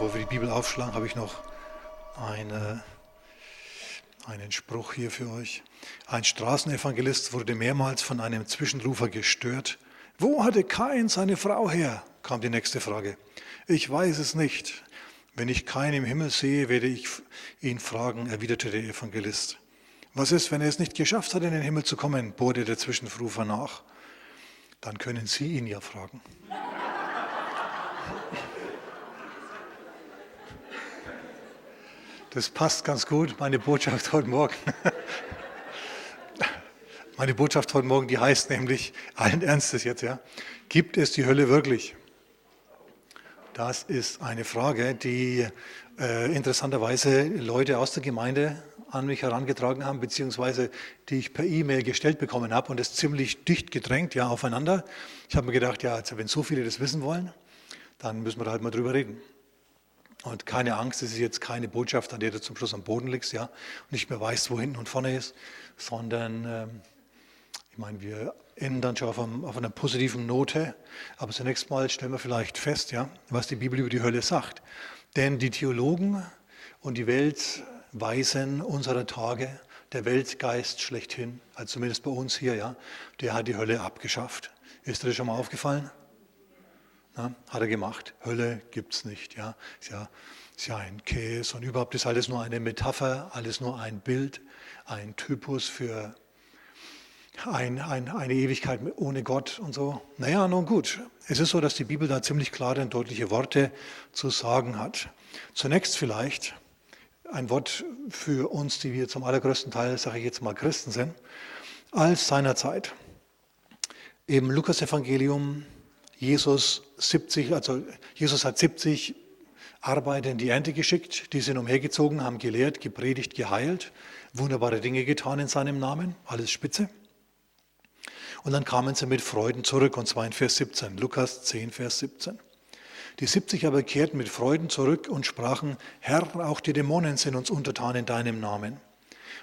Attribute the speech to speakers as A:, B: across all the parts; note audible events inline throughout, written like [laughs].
A: bevor wir die Bibel aufschlagen, habe ich noch eine, einen Spruch hier für euch. Ein Straßenevangelist wurde mehrmals von einem Zwischenrufer gestört. Wo hatte Kain seine Frau her? kam die nächste Frage. Ich weiß es nicht. Wenn ich Kain im Himmel sehe, werde ich ihn fragen, erwiderte der Evangelist. Was ist, wenn er es nicht geschafft hat, in den Himmel zu kommen? bohrte der Zwischenrufer nach. Dann können Sie ihn ja fragen. Das passt ganz gut, meine Botschaft heute Morgen. [laughs] Meine Botschaft heute Morgen, die heißt nämlich, allen Ernstes jetzt, ja, gibt es die Hölle wirklich? Das ist eine Frage, die äh, interessanterweise Leute aus der Gemeinde an mich herangetragen haben, beziehungsweise die ich per E-Mail gestellt bekommen habe und es ziemlich dicht gedrängt, ja, aufeinander. Ich habe mir gedacht, ja, also wenn so viele das wissen wollen, dann müssen wir da halt mal drüber reden. Und keine Angst, es ist jetzt keine Botschaft, an der du zum Schluss am Boden liegst, ja, und nicht mehr weißt, wo hinten und vorne ist, sondern ähm, ich meine, wir enden dann schon auf, einem, auf, einer positiven Note, aber zunächst mal stellen wir vielleicht fest, ja, was die Bibel über die Hölle sagt. Denn die Theologen und die Weltweisen unserer Tage, der Weltgeist schlechthin, also zumindest bei uns hier, ja, der hat die Hölle abgeschafft. Ist dir das schon mal aufgefallen? Ja, hat er gemacht. Hölle gibt es nicht. Ja. Ist, ja, ist ja ein Käse und überhaupt ist alles nur eine Metapher, alles nur ein Bild, ein Typus für ein, ein, eine Ewigkeit ohne Gott und so. Naja, nun gut. Es ist so, dass die Bibel da ziemlich klare und deutliche Worte zu sagen hat. Zunächst vielleicht ein Wort für uns, die wir zum allergrößten Teil, sage ich jetzt mal, Christen sind, als seinerzeit. Im Lukas-Evangelium Jesus 70, also Jesus hat 70 Arbeiter in die Ernte geschickt, die sind umhergezogen, haben gelehrt, gepredigt, geheilt, wunderbare Dinge getan in seinem Namen, alles spitze. Und dann kamen sie mit Freuden zurück, und zwar in Vers 17, Lukas 10, Vers 17. Die 70 aber kehrten mit Freuden zurück und sprachen, Herr, auch die Dämonen sind uns untertan in deinem Namen.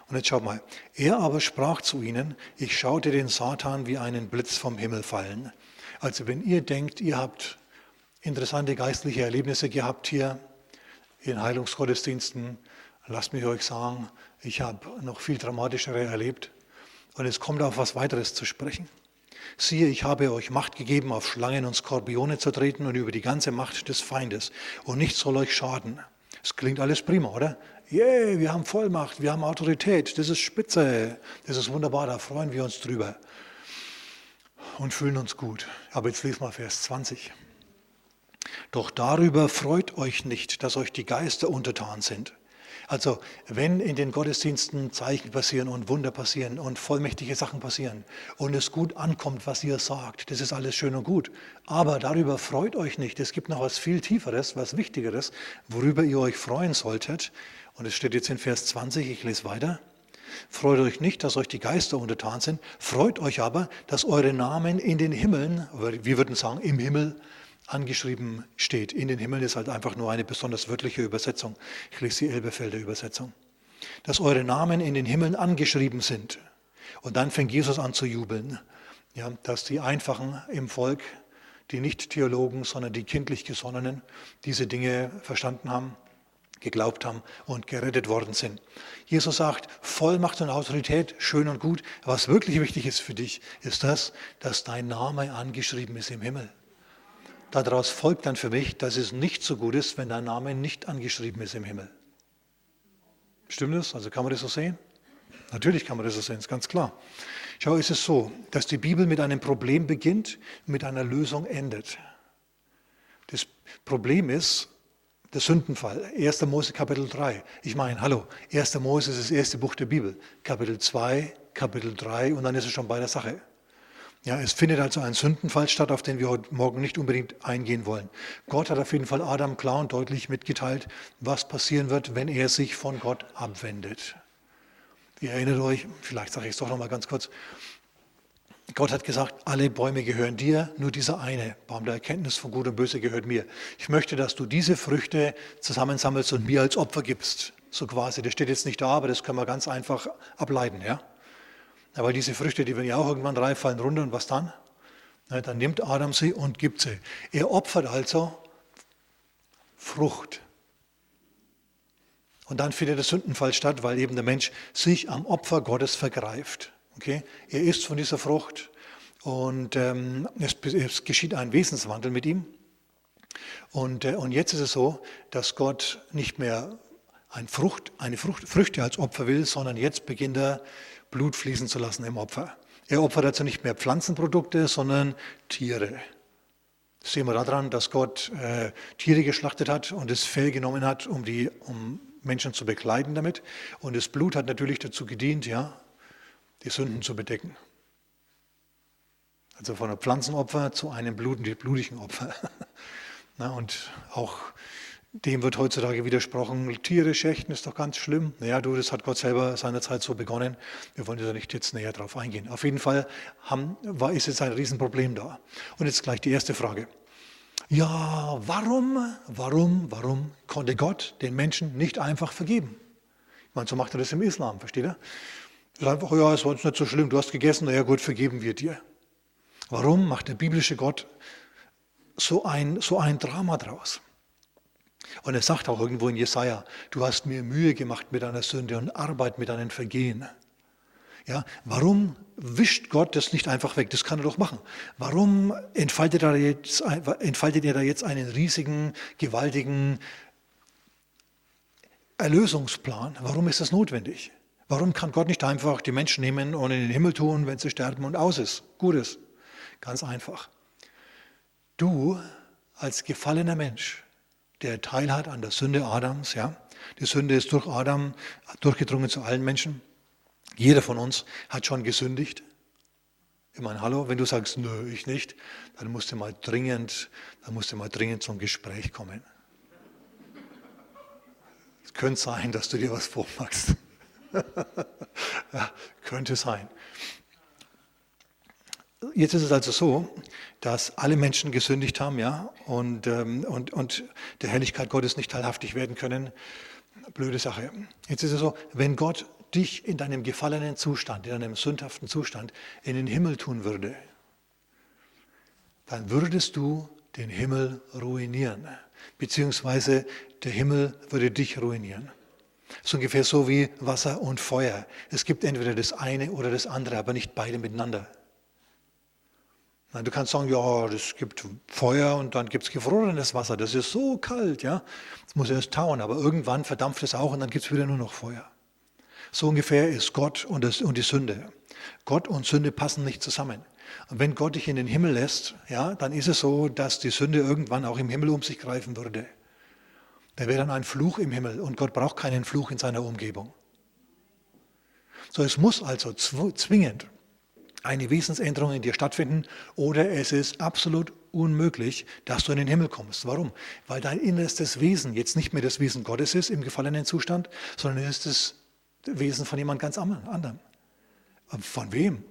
A: Und jetzt schaut mal, er aber sprach zu ihnen, ich schaute den Satan wie einen Blitz vom Himmel fallen. Also wenn ihr denkt, ihr habt interessante geistliche Erlebnisse gehabt hier in Heilungsgottesdiensten, lasst mich euch sagen, ich habe noch viel dramatischere erlebt. Und es kommt auf was weiteres zu sprechen. Siehe, ich habe euch Macht gegeben, auf Schlangen und Skorpione zu treten und über die ganze Macht des Feindes. Und nichts soll euch schaden. Es klingt alles prima, oder? Yeah, wir haben Vollmacht, wir haben Autorität, das ist spitze, das ist wunderbar, da freuen wir uns drüber und fühlen uns gut. Aber jetzt lesen wir Vers 20. Doch darüber freut euch nicht, dass euch die Geister untertan sind. Also wenn in den Gottesdiensten Zeichen passieren und Wunder passieren und vollmächtige Sachen passieren und es gut ankommt, was ihr sagt, das ist alles schön und gut. Aber darüber freut euch nicht. Es gibt noch was viel Tieferes, was Wichtigeres, worüber ihr euch freuen solltet. Und es steht jetzt in Vers 20, ich lese weiter. Freut euch nicht, dass euch die Geister untertan sind, freut euch aber, dass eure Namen in den Himmeln, wir würden sagen im Himmel, angeschrieben steht. In den Himmeln ist halt einfach nur eine besonders wörtliche Übersetzung. Ich lese die Elbefelder Übersetzung. Dass eure Namen in den Himmeln angeschrieben sind. Und dann fängt Jesus an zu jubeln, ja, dass die Einfachen im Volk, die nicht Theologen, sondern die kindlich Gesonnenen, diese Dinge verstanden haben geglaubt haben und gerettet worden sind. Jesus sagt, Vollmacht und Autorität, schön und gut. Was wirklich wichtig ist für dich, ist das, dass dein Name angeschrieben ist im Himmel. Daraus folgt dann für mich, dass es nicht so gut ist, wenn dein Name nicht angeschrieben ist im Himmel. Stimmt das? Also kann man das so sehen? Natürlich kann man das so sehen, ist ganz klar. Schau, ist es so, dass die Bibel mit einem Problem beginnt, mit einer Lösung endet. Das Problem ist, der Sündenfall, 1. Mose Kapitel 3. Ich meine, hallo, 1. Mose ist das erste Buch der Bibel. Kapitel 2, Kapitel 3 und dann ist es schon bei der Sache. Ja, es findet also ein Sündenfall statt, auf den wir heute Morgen nicht unbedingt eingehen wollen. Gott hat auf jeden Fall Adam klar und deutlich mitgeteilt, was passieren wird, wenn er sich von Gott abwendet. Ihr erinnert euch, vielleicht sage ich es doch noch mal ganz kurz, Gott hat gesagt, alle Bäume gehören dir, nur dieser eine Baum der Erkenntnis von Gut und Böse gehört mir. Ich möchte, dass du diese Früchte zusammensammelst und mir als Opfer gibst. So quasi, das steht jetzt nicht da, aber das können wir ganz einfach ableiten. Ja? Aber diese Früchte, die werden ja auch irgendwann reif, fallen runter und was dann? Na, dann nimmt Adam sie und gibt sie. Er opfert also Frucht Und dann findet der Sündenfall statt, weil eben der Mensch sich am Opfer Gottes vergreift. Okay? Er isst von dieser Frucht und ähm, es, es, geschieht ein Wesenswandel mit ihm. Und, äh, und jetzt ist es so, dass Gott nicht mehr ein Frucht, eine Frucht, Früchte als Opfer will, sondern jetzt beginnt er Blut fließen zu lassen im Opfer. Er opfert also nicht mehr Pflanzenprodukte, sondern Tiere. Das sehen wir daran, dass Gott äh, Tiere geschlachtet hat und das Fell genommen hat, um, die, um Menschen zu bekleiden damit. Und das Blut hat natürlich dazu gedient, ja, die Sünden zu bedecken. Also von einem Pflanzenopfer zu einem blutigen Opfer. [laughs] Und auch dem wird heutzutage widersprochen, Tiere schächten ist doch ganz schlimm. Naja, du, das hat Gott selber seinerzeit so begonnen. Wir wollen da nicht jetzt näher drauf eingehen. Auf jeden Fall haben, war, ist jetzt ein Riesenproblem da. Und jetzt gleich die erste Frage. Ja, warum, warum, warum konnte Gott den Menschen nicht einfach vergeben? Ich meine, so macht er das im Islam, versteht ihr? Ist einfach, ja, es war uns nicht so schlimm, du hast gegessen, naja gut, vergeben wir dir. Warum macht der biblische Gott so ein, so ein Drama draus? Und er sagt auch irgendwo in Jesaja: Du hast mir Mühe gemacht mit deiner Sünde und Arbeit mit deinen Vergehen. Ja, warum wischt Gott das nicht einfach weg? Das kann er doch machen. Warum entfaltet er, jetzt, entfaltet er da jetzt einen riesigen, gewaltigen Erlösungsplan? Warum ist das notwendig? Warum kann Gott nicht einfach die Menschen nehmen und in den Himmel tun, wenn sie sterben und aus ist? Gut ist. Ganz einfach. Du als gefallener Mensch der teilhat an der Sünde Adams. Ja? Die Sünde ist durch Adam durchgedrungen zu allen Menschen. Jeder von uns hat schon gesündigt. Ich meine, hallo, wenn du sagst, nö, ich nicht, dann musst du mal dringend, dann musst du mal dringend zum Gespräch kommen. Es könnte sein, dass du dir was vormachst. [laughs] könnte sein. Jetzt ist es also so, dass alle Menschen gesündigt haben, ja, und, ähm, und, und der Herrlichkeit Gottes nicht teilhaftig werden können. Blöde Sache. Jetzt ist es so, wenn Gott dich in deinem gefallenen Zustand, in deinem sündhaften Zustand in den Himmel tun würde, dann würdest du den Himmel ruinieren, beziehungsweise der Himmel würde dich ruinieren. Das ist ungefähr so wie Wasser und Feuer. Es gibt entweder das eine oder das andere, aber nicht beide miteinander. Du kannst sagen, ja, es gibt Feuer und dann gibt es gefrorenes Wasser. Das ist so kalt, ja. Das muss erst tauen, aber irgendwann verdampft es auch und dann gibt es wieder nur noch Feuer. So ungefähr ist Gott und, das, und die Sünde. Gott und Sünde passen nicht zusammen. Und wenn Gott dich in den Himmel lässt, ja, dann ist es so, dass die Sünde irgendwann auch im Himmel um sich greifen würde. Da wäre dann ein Fluch im Himmel und Gott braucht keinen Fluch in seiner Umgebung. So, es muss also zwingend eine Wesensänderung in dir stattfinden oder es ist absolut unmöglich, dass du in den Himmel kommst. Warum? Weil dein innerstes Wesen jetzt nicht mehr das Wesen Gottes ist im gefallenen Zustand, sondern es ist das Wesen von jemand ganz anderem. Von wem?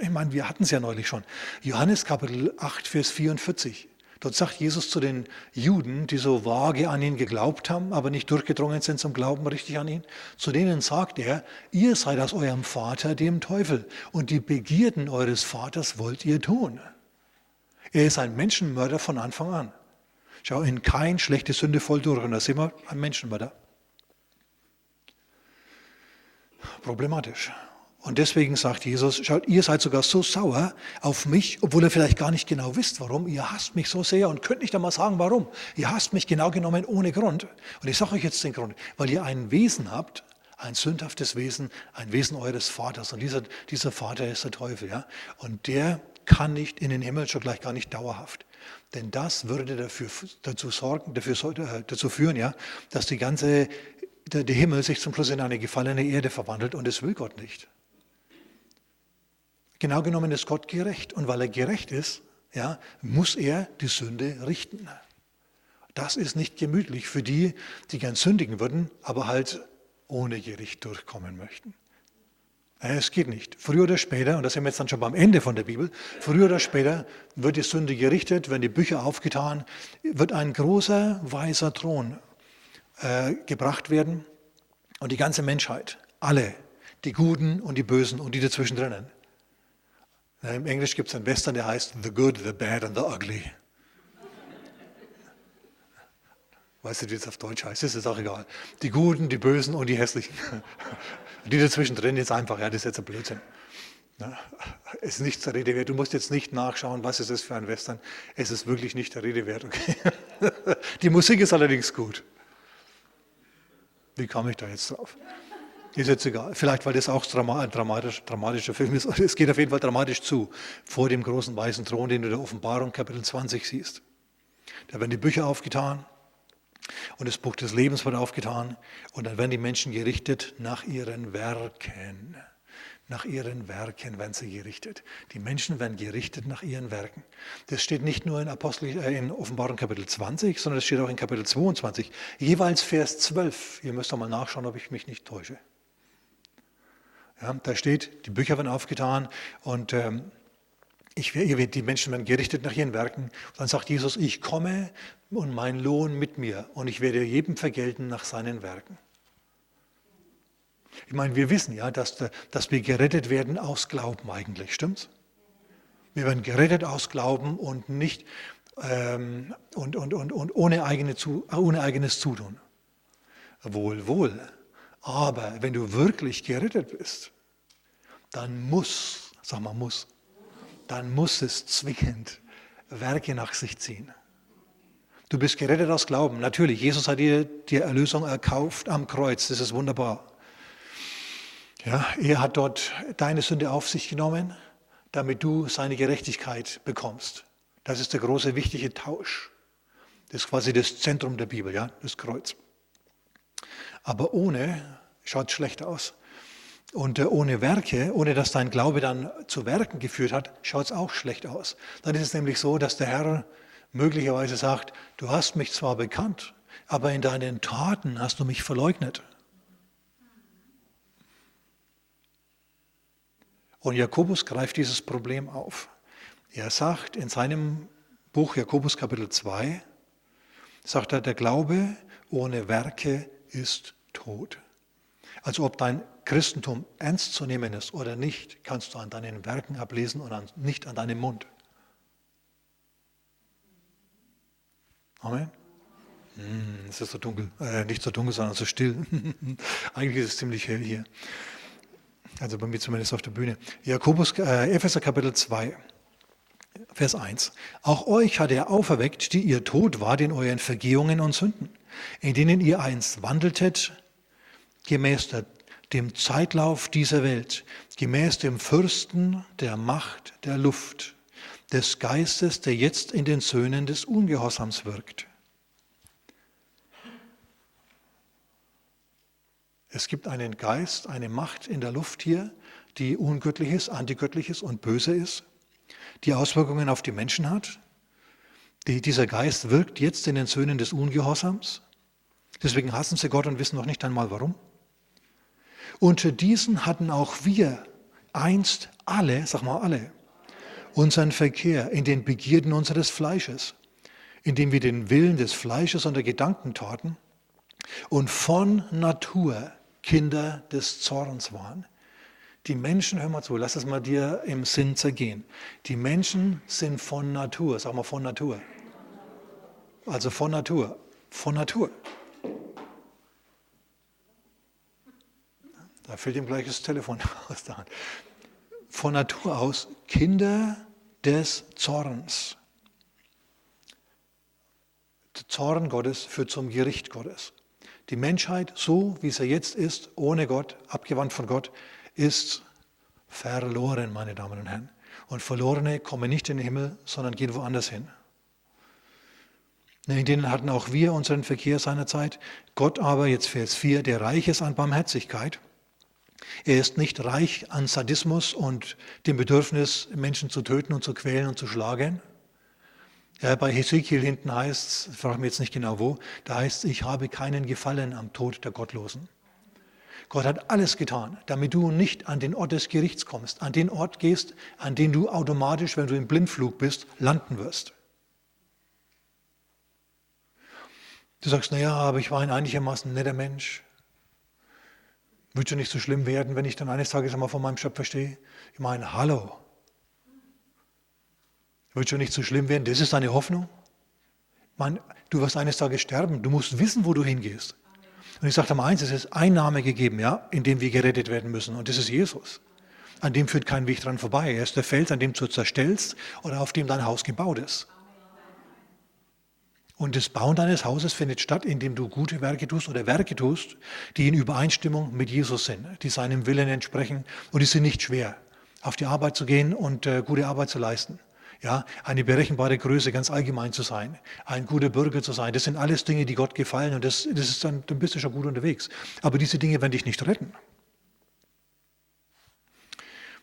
A: Ich meine, wir hatten es ja neulich schon. Johannes Kapitel 8, Vers 44. Dort sagt Jesus zu den Juden, die so vage an ihn geglaubt haben, aber nicht durchgedrungen sind zum Glauben richtig an ihn, zu denen sagt er, ihr seid aus eurem Vater, dem Teufel, und die Begierden eures Vaters wollt ihr tun. Er ist ein Menschenmörder von Anfang an. Schau, in kein schlechte Sünde voll durch, und da sind wir ein Menschenmörder. Problematisch. Und deswegen sagt Jesus, schaut, ihr seid sogar so sauer auf mich, obwohl ihr vielleicht gar nicht genau wisst, warum. Ihr hasst mich so sehr und könnt nicht einmal sagen, warum. Ihr hasst mich genau genommen ohne Grund. Und ich sage euch jetzt den Grund, weil ihr ein Wesen habt, ein sündhaftes Wesen, ein Wesen eures Vaters. Und dieser, dieser Vater ist der Teufel. Ja? Und der kann nicht in den Himmel, schon gleich gar nicht dauerhaft. Denn das würde dafür, dazu, sorgen, dafür, äh, dazu führen, ja, dass die ganze, der, der Himmel sich zum Schluss in eine gefallene Erde verwandelt und das will Gott nicht. Genau genommen ist Gott gerecht. Und weil er gerecht ist, ja, muss er die Sünde richten. Das ist nicht gemütlich für die, die gern sündigen würden, aber halt ohne Gericht durchkommen möchten. Es geht nicht. Früher oder später, und da sind wir jetzt dann schon beim Ende von der Bibel, früher oder später wird die Sünde gerichtet, werden die Bücher aufgetan, wird ein großer weißer Thron äh, gebracht werden und die ganze Menschheit, alle, die Guten und die Bösen und die dazwischen drinnen, im Englisch gibt es einen Western, der heißt The Good, The Bad and The Ugly. Weißt du, wie es auf Deutsch heißt? Das ist auch egal. Die Guten, die Bösen und die Hässlichen. Die dazwischen drin jetzt einfach, ja, das ist jetzt ein Blödsinn. Es ist nicht der Rede wert. Du musst jetzt nicht nachschauen, was ist das für ein Western. Es ist wirklich nicht der Rede wert. Okay? [laughs] Die Musik ist allerdings gut. Wie kam ich da jetzt drauf? Ist jetzt egal. Vielleicht, weil das auch ein dramatisch, dramatischer Film ist. Es geht auf jeden Fall dramatisch zu. Vor dem großen weißen Thron, den du in der Offenbarung Kapitel 20 siehst. Da werden die Bücher aufgetan und das Buch des Lebens wird aufgetan. Und dann werden die Menschen gerichtet nach ihren Werken. Nach ihren Werken werden sie gerichtet. Die Menschen werden gerichtet nach ihren Werken. Das steht nicht nur in, Apostel, äh, in Offenbarung Kapitel 20, sondern es steht auch in Kapitel 22. Jeweils Vers 12. Ihr müsst doch mal nachschauen, ob ich mich nicht täusche. Ja, da steht, die Bücher werden aufgetan und ähm, ich, die Menschen werden gerichtet nach ihren Werken. Und dann sagt Jesus, ich komme und mein Lohn mit mir und ich werde jedem vergelten nach seinen Werken. Ich meine, wir wissen ja, dass, dass wir gerettet werden aus Glauben eigentlich, stimmt's? Wir werden gerettet aus Glauben und nicht ähm, und, und, und, und ohne, eigene, ohne eigenes Zutun. Wohl, wohl. Aber wenn du wirklich gerettet bist, dann muss, sag mal muss, dann muss es zwingend Werke nach sich ziehen. Du bist gerettet aus Glauben. Natürlich, Jesus hat dir die Erlösung erkauft am Kreuz. Das ist wunderbar. Ja, er hat dort deine Sünde auf sich genommen, damit du seine Gerechtigkeit bekommst. Das ist der große, wichtige Tausch. Das ist quasi das Zentrum der Bibel, ja, das Kreuz. Aber ohne schaut schlecht aus. Und äh, ohne Werke, ohne dass dein Glaube dann zu Werken geführt hat, schaut es auch schlecht aus. Dann ist es nämlich so, dass der Herr möglicherweise sagt, du hast mich zwar bekannt, aber in deinen Taten hast du mich verleugnet. Und Jakobus greift dieses Problem auf. Er sagt in seinem Buch Jakobus Kapitel 2, sagt er, der Glaube ohne Werke ist tot. Also ob dein Christentum ernst zu nehmen ist oder nicht, kannst du an deinen Werken ablesen und an, nicht an deinem Mund. Amen. Hm, es ist so dunkel, äh, nicht so dunkel, sondern so still. [laughs] Eigentlich ist es ziemlich hell hier. Also bei mir zumindest auf der Bühne. Jakobus, äh, Epheser Kapitel 2, Vers 1. Auch euch hat er auferweckt, die ihr tot wart in euren Vergehungen und Sünden, in denen ihr einst wandeltet, gemäß der, dem Zeitlauf dieser Welt, gemäß dem Fürsten der Macht der Luft, des Geistes, der jetzt in den Söhnen des Ungehorsams wirkt. Es gibt einen Geist, eine Macht in der Luft hier, die ungöttlich ist, antigöttlich ist und böse ist, die Auswirkungen auf die Menschen hat. Die, dieser Geist wirkt jetzt in den Söhnen des Ungehorsams. Deswegen hassen sie Gott und wissen noch nicht einmal warum. Unter diesen hatten auch wir einst alle, sag mal alle, unseren Verkehr in den Begierden unseres Fleisches, indem wir den Willen des Fleisches und der Gedanken taten und von Natur Kinder des Zorns waren. Die Menschen, hör mal zu, lass es mal dir im Sinn zergehen. Die Menschen sind von Natur, sag mal von Natur. Also von Natur, von Natur. Da fällt ihm gleich das Telefon [laughs] aus der Hand. Von Natur aus Kinder des Zorns. Der Zorn Gottes führt zum Gericht Gottes. Die Menschheit, so wie sie jetzt ist, ohne Gott, abgewandt von Gott, ist verloren, meine Damen und Herren. Und Verlorene kommen nicht in den Himmel, sondern gehen woanders hin. In denen hatten auch wir unseren Verkehr seinerzeit. Gott aber, jetzt Vers 4, der reich ist an Barmherzigkeit. Er ist nicht reich an Sadismus und dem Bedürfnis, Menschen zu töten und zu quälen und zu schlagen, ja, bei Hesekiel hinten heißt es, frage mich jetzt nicht genau wo, da heißt es, ich habe keinen Gefallen am Tod der Gottlosen. Gott hat alles getan, damit du nicht an den Ort des Gerichts kommst, an den Ort gehst, an den du automatisch, wenn du im Blindflug bist, landen wirst. Du sagst, naja, aber ich war ein einigermaßen netter Mensch. Wird schon nicht so schlimm werden, wenn ich dann eines Tages einmal von meinem Schöpfer stehe? Ich meine, hallo, wird schon nicht so schlimm werden. Das ist deine Hoffnung? Man, du wirst eines Tages sterben. Du musst wissen, wo du hingehst. Und ich sage mal eins, es ist ein Name gegeben, ja, in dem wir gerettet werden müssen. Und das ist Jesus. An dem führt kein Weg dran vorbei. Er ist der Fels, an dem du zerstellst oder auf dem dein Haus gebaut ist. Und das Bauen deines Hauses findet statt, indem du gute Werke tust oder Werke tust, die in Übereinstimmung mit Jesus sind, die seinem Willen entsprechen. Und die sind nicht schwer, auf die Arbeit zu gehen und äh, gute Arbeit zu leisten. Ja, eine berechenbare Größe ganz allgemein zu sein, ein guter Bürger zu sein, das sind alles Dinge, die Gott gefallen und das, das ist dann, dann bist du schon gut unterwegs. Aber diese Dinge werden dich nicht retten.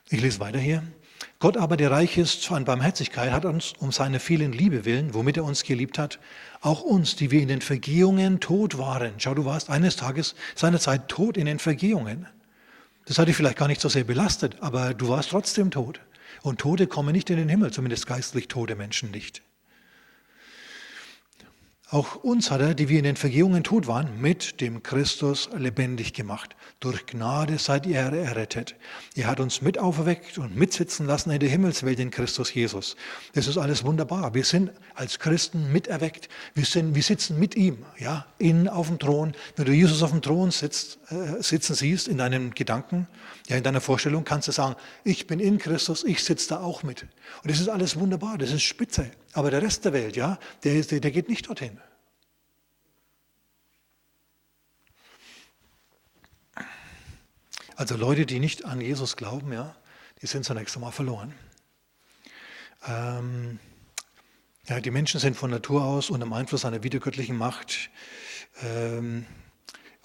A: Ich lese weiter hier. Gott aber, der reich ist an Barmherzigkeit, hat uns um seine vielen Liebe willen, womit er uns geliebt hat, auch uns, die wir in den Vergehungen tot waren. Schau, du warst eines Tages seiner Zeit tot in den Vergehungen. Das hat dich vielleicht gar nicht so sehr belastet, aber du warst trotzdem tot. Und Tote kommen nicht in den Himmel, zumindest geistlich tote Menschen nicht. Auch uns hat er, die wir in den Vergehungen tot waren, mit dem Christus lebendig gemacht. Durch Gnade seid ihr errettet. Er hat uns mit auferweckt und mitsitzen lassen in der Himmelswelt in Christus Jesus. Das ist alles wunderbar. Wir sind als Christen miterweckt. Wir, sind, wir sitzen mit ihm, ja, in, auf dem Thron. Wenn du Jesus auf dem Thron sitzt, äh, sitzen siehst, in deinen Gedanken, ja, in deiner Vorstellung, kannst du sagen, ich bin in Christus, ich sitze da auch mit. Und das ist alles wunderbar, das ist spitze. Aber der Rest der Welt, ja, der, ist, der geht nicht dorthin. Also Leute, die nicht an Jesus glauben, ja, die sind zunächst einmal verloren. Ähm, ja, die Menschen sind von Natur aus unter dem Einfluss einer wiedergöttlichen Macht, ähm,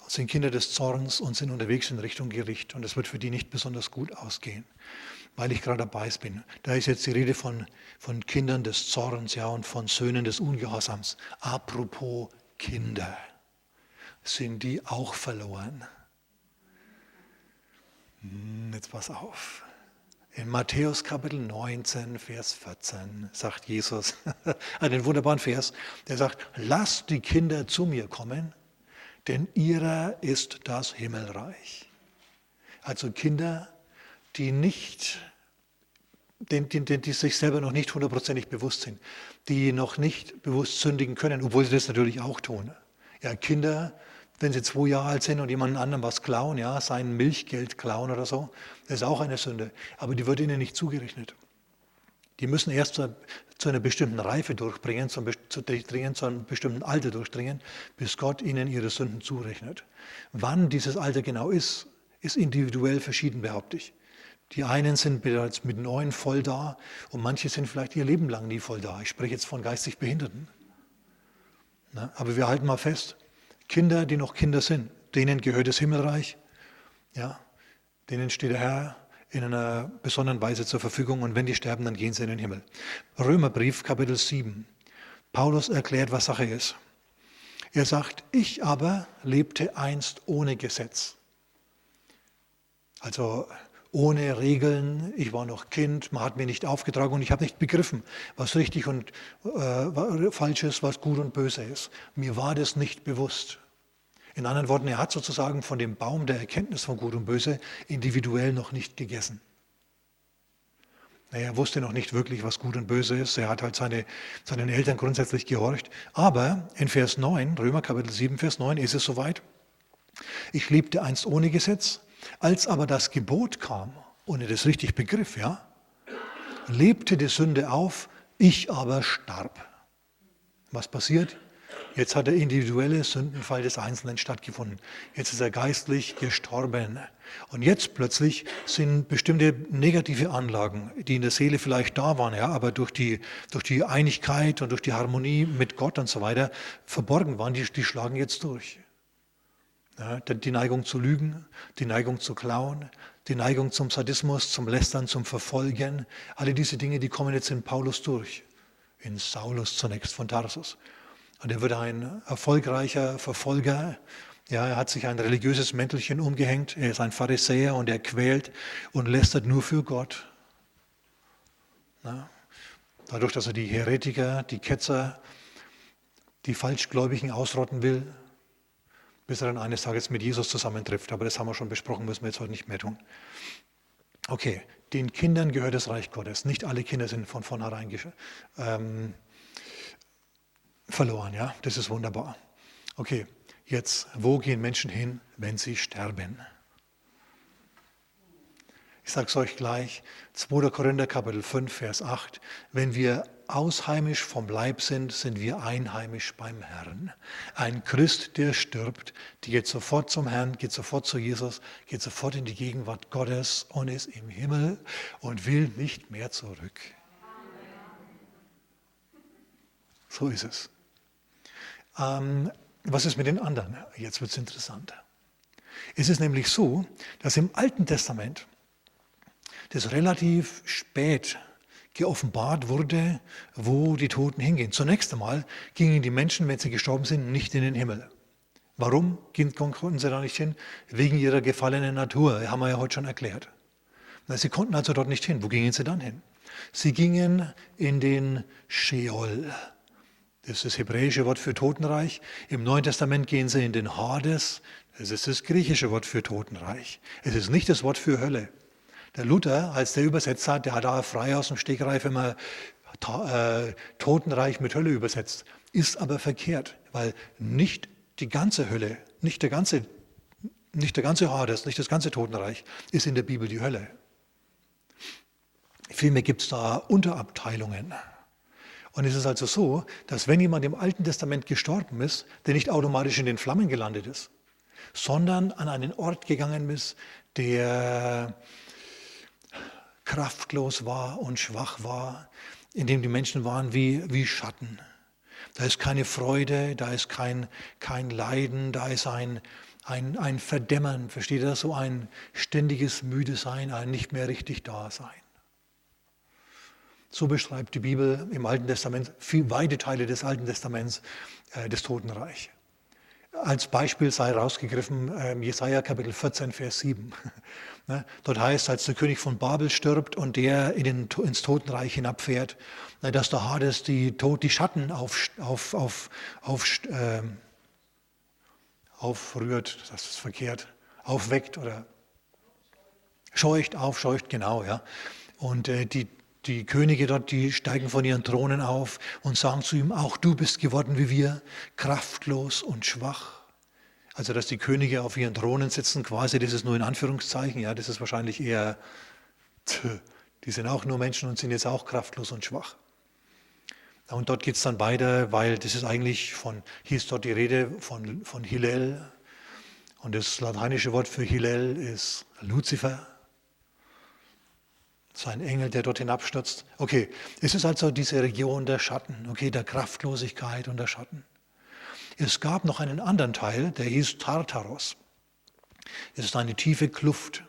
A: sind Kinder des Zorns und sind unterwegs in Richtung Gericht. Und es wird für die nicht besonders gut ausgehen, weil ich gerade dabei bin. Da ist jetzt die Rede von, von Kindern des Zorns ja, und von Söhnen des Ungehorsams. Apropos Kinder, sind die auch verloren? Hm, jetzt pass auf. In Matthäus Kapitel 19, Vers 14 sagt Jesus [laughs] einen wunderbaren Vers, der sagt, lasst die Kinder zu mir kommen, denn ihrer ist das Himmelreich. Also Kinder, die nicht, die, die, die sich selber noch nicht hundertprozentig bewusst sind, die noch nicht bewusst sündigen können, obwohl sie das natürlich auch tun. Ja, Kinder, wenn sie zwei Jahre alt sind und jemand anderem was klauen, ja, sein Milchgeld klauen oder so, das ist auch eine Sünde. Aber die wird ihnen nicht zugerechnet. Die müssen erst zu, zu einer bestimmten Reife durchbringen, zum, zu, dringen, zu einem bestimmten Alter durchdringen, bis Gott ihnen ihre Sünden zurechnet. Wann dieses Alter genau ist, ist individuell verschieden, behaupte ich. Die einen sind bereits mit neun voll da und manche sind vielleicht ihr Leben lang nie voll da. Ich spreche jetzt von geistig Behinderten. Na, aber wir halten mal fest, Kinder, die noch Kinder sind, denen gehört das Himmelreich. Ja, denen steht der Herr in einer besonderen Weise zur Verfügung und wenn die sterben, dann gehen sie in den Himmel. Römerbrief, Kapitel 7. Paulus erklärt, was Sache ist. Er sagt, ich aber lebte einst ohne Gesetz. Also ohne Regeln, ich war noch Kind, man hat mir nicht aufgetragen und ich habe nicht begriffen, was richtig und äh, falsch ist, was gut und böse ist. Mir war das nicht bewusst. In anderen Worten, er hat sozusagen von dem Baum der Erkenntnis von Gut und Böse individuell noch nicht gegessen. Er wusste noch nicht wirklich, was gut und böse ist. Er hat halt seine, seinen Eltern grundsätzlich gehorcht. Aber in Vers 9, Römer Kapitel 7, Vers 9 ist es soweit. Ich lebte einst ohne Gesetz, als aber das Gebot kam er das richtig begriff, ja, lebte die Sünde auf, ich aber starb. Was passiert? Jetzt hat der individuelle Sündenfall des Einzelnen stattgefunden. Jetzt ist er geistlich gestorben. Und jetzt plötzlich sind bestimmte negative Anlagen, die in der Seele vielleicht da waren, ja, aber durch die, durch die Einigkeit und durch die Harmonie mit Gott und so weiter verborgen waren, die, die schlagen jetzt durch. Die Neigung zu lügen, die Neigung zu klauen, die Neigung zum Sadismus, zum Lästern, zum Verfolgen, alle diese Dinge, die kommen jetzt in Paulus durch. In Saulus zunächst von Tarsus. Und er wird ein erfolgreicher Verfolger. Ja, er hat sich ein religiöses Mäntelchen umgehängt. Er ist ein Pharisäer und er quält und lästert nur für Gott. Na, dadurch, dass er die Heretiker, die Ketzer, die Falschgläubigen ausrotten will, bis er dann eines Tages mit Jesus zusammentrifft. Aber das haben wir schon besprochen, müssen wir jetzt heute nicht mehr tun. Okay, den Kindern gehört das Reich Gottes. Nicht alle Kinder sind von vornherein ähm, verloren, ja, das ist wunderbar. Okay, jetzt, wo gehen Menschen hin, wenn sie sterben? Ich sage es euch gleich, 2. Korinther Kapitel 5, Vers 8, wenn wir ausheimisch vom Leib sind, sind wir einheimisch beim Herrn. Ein Christ, der stirbt, die geht sofort zum Herrn, geht sofort zu Jesus, geht sofort in die Gegenwart Gottes und ist im Himmel und will nicht mehr zurück. So ist es. Ähm, was ist mit den anderen? Jetzt wird es interessant. Es ist nämlich so, dass im Alten Testament das relativ spät geoffenbart wurde, wo die Toten hingehen. Zunächst einmal gingen die Menschen, wenn sie gestorben sind, nicht in den Himmel. Warum konnten sie da nicht hin? Wegen ihrer gefallenen Natur, haben wir ja heute schon erklärt. Sie konnten also dort nicht hin. Wo gingen sie dann hin? Sie gingen in den Sheol. Das ist das hebräische Wort für Totenreich. Im Neuen Testament gehen sie in den Hades. Das ist das griechische Wort für Totenreich. Es ist nicht das Wort für Hölle. Der Luther, als der übersetzt hat, der hat da frei aus dem Stegreif immer äh, Totenreich mit Hölle übersetzt. Ist aber verkehrt, weil nicht die ganze Hölle, nicht der ganze, nicht der ganze Hades, nicht das ganze Totenreich ist in der Bibel die Hölle. Vielmehr gibt es da Unterabteilungen. Und es ist also so, dass wenn jemand im Alten Testament gestorben ist, der nicht automatisch in den Flammen gelandet ist, sondern an einen Ort gegangen ist, der kraftlos war und schwach war, in dem die Menschen waren wie, wie Schatten. Da ist keine Freude, da ist kein, kein Leiden, da ist ein, ein, ein Verdämmern, versteht ihr das? So ein ständiges Müdesein, ein nicht mehr richtig Dasein. So beschreibt die Bibel im Alten Testament, viel weite Teile des Alten Testaments, äh, des Totenreich. Als Beispiel sei rausgegriffen äh, Jesaja Kapitel 14, Vers 7. [laughs] Ne? Dort heißt, als der König von Babel stirbt und der in den, ins Totenreich hinabfährt, ne, dass der Hades die, die Schatten auf, auf, auf, auf, äh, aufrührt, das ist verkehrt, aufweckt oder scheucht, aufscheucht, genau, ja. Und äh, die, die Könige dort, die steigen von ihren Thronen auf und sagen zu ihm, auch du bist geworden wie wir, kraftlos und schwach. Also, dass die Könige auf ihren Thronen sitzen, quasi, das ist nur in Anführungszeichen, ja, das ist wahrscheinlich eher, die sind auch nur Menschen und sind jetzt auch kraftlos und schwach. Und dort geht es dann weiter, weil das ist eigentlich von, hier ist dort die Rede von, von Hillel. Und das lateinische Wort für Hillel ist Luzifer. Sein Engel, der dort hinabstürzt. Okay, es ist also diese Region der Schatten, okay, der Kraftlosigkeit und der Schatten. Es gab noch einen anderen Teil, der hieß Tartaros. Es ist eine tiefe Kluft.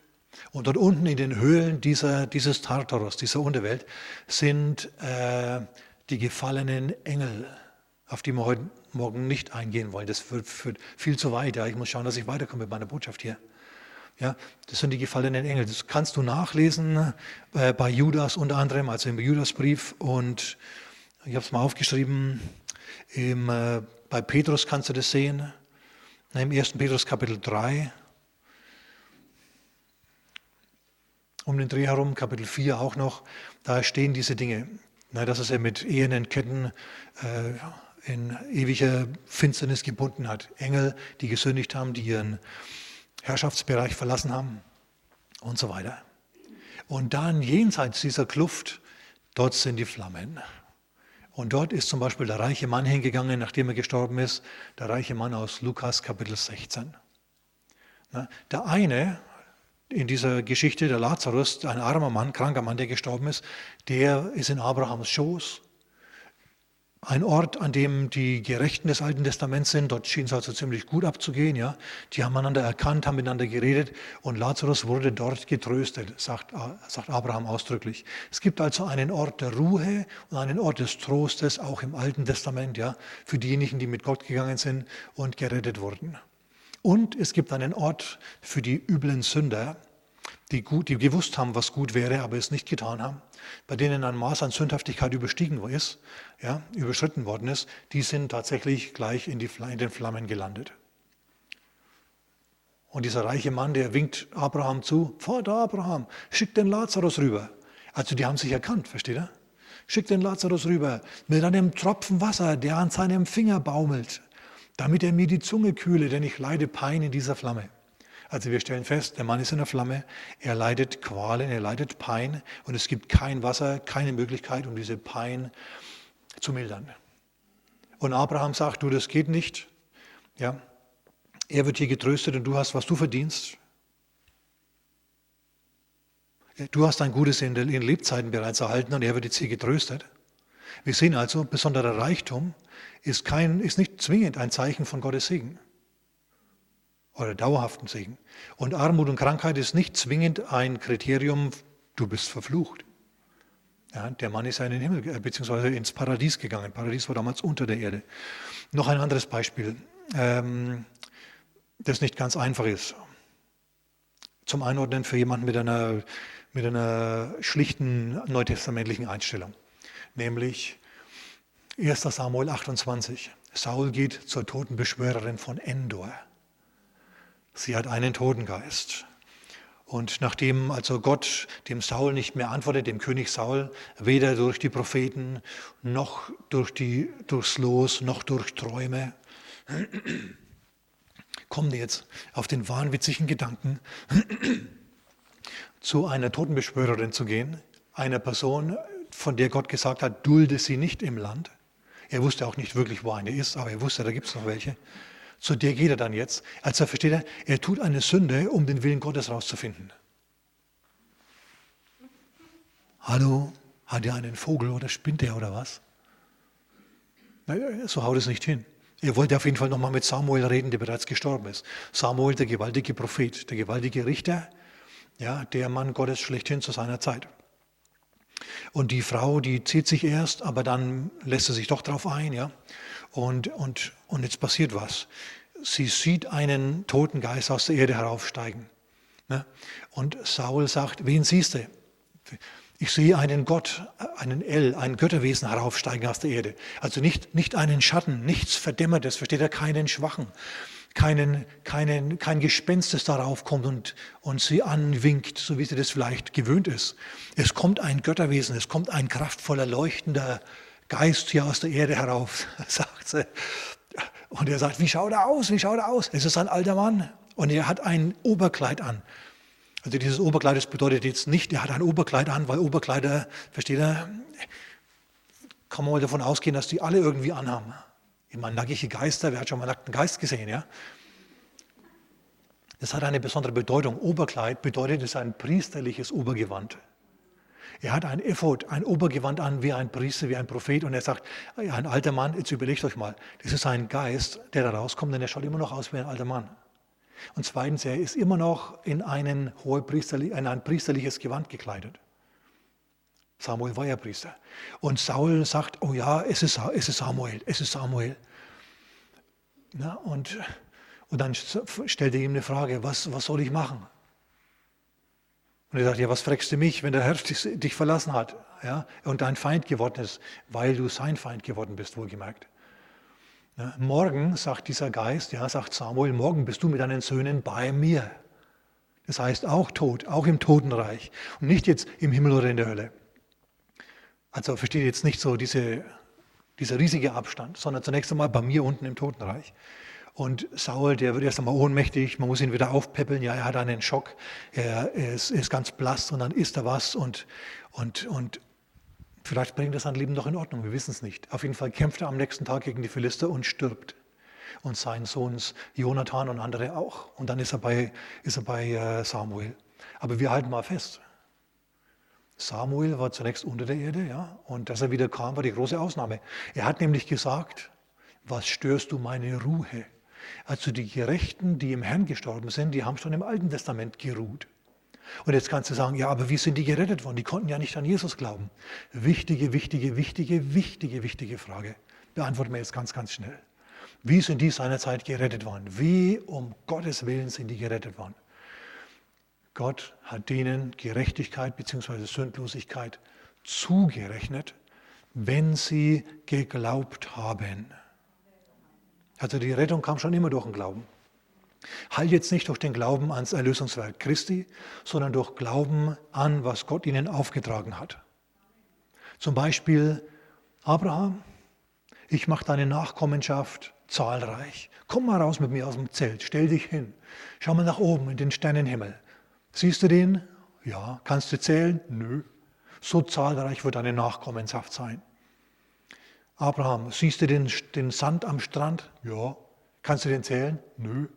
A: Und dort unten in den Höhlen dieser, dieses Tartaros, dieser Unterwelt, sind äh, die gefallenen Engel, auf die wir heute Morgen nicht eingehen wollen. Das führt, viel zu weit. Ja. Ich muss schauen, dass ich weiterkomme mit meiner Botschaft hier. Ja, das sind die gefallenen Engel. Das kannst du nachlesen äh, bei Judas unter anderem, also im Judasbrief. Und ich habe es mal aufgeschrieben, im äh, bei Petrus kannst du das sehen, im 1. Petrus Kapitel 3. Um den Dreh herum, Kapitel 4 auch noch, da stehen diese Dinge. dass es er mit ehenden Ketten äh, in ewiger Finsternis gebunden hat. Engel, die gesündigt haben, die ihren Herrschaftsbereich verlassen haben und so weiter. Und dann jenseits dieser Kluft, dort sind die Flammen. Und dort ist zum Beispiel der reiche Mann hingegangen, nachdem er gestorben ist, der reiche Mann aus Lukas Kapitel 16. Der eine in dieser Geschichte, der Lazarus, ein armer Mann, kranker Mann, der gestorben ist, der ist in Abrahams Schoß ein Ort, an dem die Gerechten des Alten Testaments sind. Dort schien es also ziemlich gut abzugehen. Ja. Die haben einander erkannt, haben miteinander geredet und Lazarus wurde dort getröstet, sagt, sagt Abraham ausdrücklich. Es gibt also einen Ort der Ruhe und einen Ort des Trostes, auch im Alten Testament, ja, für diejenigen, die mit Gott gegangen sind und gerettet wurden. Und es gibt einen Ort für die üblen Sünder, die, gut, die gewusst haben, was gut wäre, aber es nicht getan haben, bei denen ein Maß an Sündhaftigkeit überstiegen ist, ja, überschritten worden ist, die sind tatsächlich gleich in, die, in den Flammen gelandet. Und dieser reiche Mann, der winkt Abraham zu, Vater Abraham, schick den Lazarus rüber. Also die haben sich erkannt, versteht ihr? Schick den Lazarus rüber mit einem Tropfen Wasser, der an seinem Finger baumelt, damit er mir die Zunge kühle, denn ich leide Pein in dieser Flamme. Also wir stellen fest, der Mann ist in der Flamme, er leidet Qualen, er leidet Pein und es gibt kein Wasser, keine Möglichkeit, um diese Pein zu mildern. Und Abraham sagt, du, das geht nicht. Ja, er wird hier getröstet und du hast, was du verdienst. Du hast dein Gutes in den Lebzeiten bereits erhalten und er wird jetzt hier getröstet. Wir sehen also, besonderer Reichtum ist, kein, ist nicht zwingend ein Zeichen von Gottes Segen oder dauerhaften Segen. Und Armut und Krankheit ist nicht zwingend ein Kriterium, du bist verflucht. Ja, der Mann ist ja in den Himmel, äh, beziehungsweise ins Paradies gegangen. Paradies war damals unter der Erde. Noch ein anderes Beispiel, ähm, das nicht ganz einfach ist. Zum Einordnen für jemanden mit einer, mit einer schlichten neutestamentlichen Einstellung. Nämlich 1. Samuel 28. Saul geht zur Totenbeschwörerin von Endor. Sie hat einen Totengeist. Und nachdem also Gott dem Saul nicht mehr antwortet, dem König Saul, weder durch die Propheten, noch durch die, durchs Los, noch durch Träume, kommen jetzt auf den wahnwitzigen Gedanken, zu einer Totenbeschwörerin zu gehen, einer Person, von der Gott gesagt hat, dulde sie nicht im Land. Er wusste auch nicht wirklich, wo eine ist, aber er wusste, da gibt es noch welche. Zu der geht er dann jetzt. Also versteht er, er tut eine Sünde, um den Willen Gottes rauszufinden. Hallo, hat er einen Vogel oder spinnt er oder was? So haut es nicht hin. Er wollte auf jeden Fall nochmal mit Samuel reden, der bereits gestorben ist. Samuel, der gewaltige Prophet, der gewaltige Richter, ja, der Mann Gottes schlechthin zu seiner Zeit. Und die Frau, die zieht sich erst, aber dann lässt sie sich doch drauf ein, ja. Und, und, und jetzt passiert was. Sie sieht einen toten Geist aus der Erde heraufsteigen. Ne? Und Saul sagt, wen siehst du? Ich sehe einen Gott, einen El, ein Götterwesen heraufsteigen aus der Erde. Also nicht, nicht einen Schatten, nichts Verdämmertes, versteht er, keinen Schwachen, keinen, keinen, kein Gespenst, das darauf kommt und, und sie anwinkt, so wie sie das vielleicht gewöhnt ist. Es kommt ein Götterwesen, es kommt ein kraftvoller, leuchtender Geist hier aus der Erde herauf, [laughs] sagt sie. Und er sagt, wie schaut er aus, wie schaut er aus? Es ist ein alter Mann und er hat ein Oberkleid an. Also dieses Oberkleid, das bedeutet jetzt nicht, er hat ein Oberkleid an, weil Oberkleider, versteht er, kann man mal davon ausgehen, dass die alle irgendwie anhaben. Ich meine, nackige Geister, wer hat schon mal einen nackten Geist gesehen, ja? Das hat eine besondere Bedeutung. Oberkleid bedeutet, es ist ein priesterliches Obergewand. Er hat ein Ephod, ein Obergewand an, wie ein Priester, wie ein Prophet. Und er sagt, ein alter Mann, jetzt überlegt euch mal, das ist ein Geist, der da rauskommt, denn er schaut immer noch aus wie ein alter Mann. Und zweitens, er ist immer noch in, einen in ein priesterliches Gewand gekleidet. Samuel war ja Priester. Und Saul sagt, oh ja, es ist, es ist Samuel, es ist Samuel. Na, und, und dann stellt er ihm eine Frage, was, was soll ich machen? Und er sagt, ja, was fragst du mich, wenn der Herr [laughs] dich verlassen hat ja, und dein Feind geworden ist, weil du sein Feind geworden bist, wohlgemerkt. Ja, morgen, sagt dieser Geist, ja, sagt Samuel, morgen bist du mit deinen Söhnen bei mir. Das heißt auch tot, auch im Totenreich und nicht jetzt im Himmel oder in der Hölle. Also versteht jetzt nicht so diese, dieser riesige Abstand, sondern zunächst einmal bei mir unten im Totenreich. Und Saul, der wird erst einmal ohnmächtig, man muss ihn wieder aufpäppeln, ja, er hat einen Schock, er, ist, ist, ganz blass und dann isst er was und, und, und vielleicht bringt er sein Leben doch in Ordnung, wir wissen es nicht. Auf jeden Fall kämpft er am nächsten Tag gegen die Philister und stirbt. Und sein Sohn Jonathan und andere auch. Und dann ist er bei, ist er bei äh, Samuel. Aber wir halten mal fest, Samuel war zunächst unter der Erde, ja, und dass er wieder kam, war die große Ausnahme. Er hat nämlich gesagt, was störst du meine Ruhe? Also die Gerechten, die im Herrn gestorben sind, die haben schon im Alten Testament geruht. Und jetzt kannst du sagen, ja, aber wie sind die gerettet worden? Die konnten ja nicht an Jesus glauben. Wichtige, wichtige, wichtige, wichtige, wichtige Frage. Beantworten wir jetzt ganz, ganz schnell. Wie sind die seinerzeit gerettet worden? Wie um Gottes Willen sind die gerettet worden? Gott hat denen Gerechtigkeit bzw. Sündlosigkeit zugerechnet, wenn sie geglaubt haben. Also die Rettung kam schon immer durch den Glauben. Halt jetzt nicht durch den Glauben ans Erlösungswerk Christi, sondern durch Glauben an, was Gott ihnen aufgetragen hat. Zum Beispiel Abraham, ich mache deine Nachkommenschaft zahlreich. Komm mal raus mit mir aus dem Zelt, stell dich hin. Schau mal nach oben in den Sternenhimmel. Siehst du den? Ja. Kannst du zählen? Nö. So zahlreich wird deine Nachkommenschaft sein. Abraham, siehst du den, den Sand am Strand? Ja. Kannst du den zählen? Nö.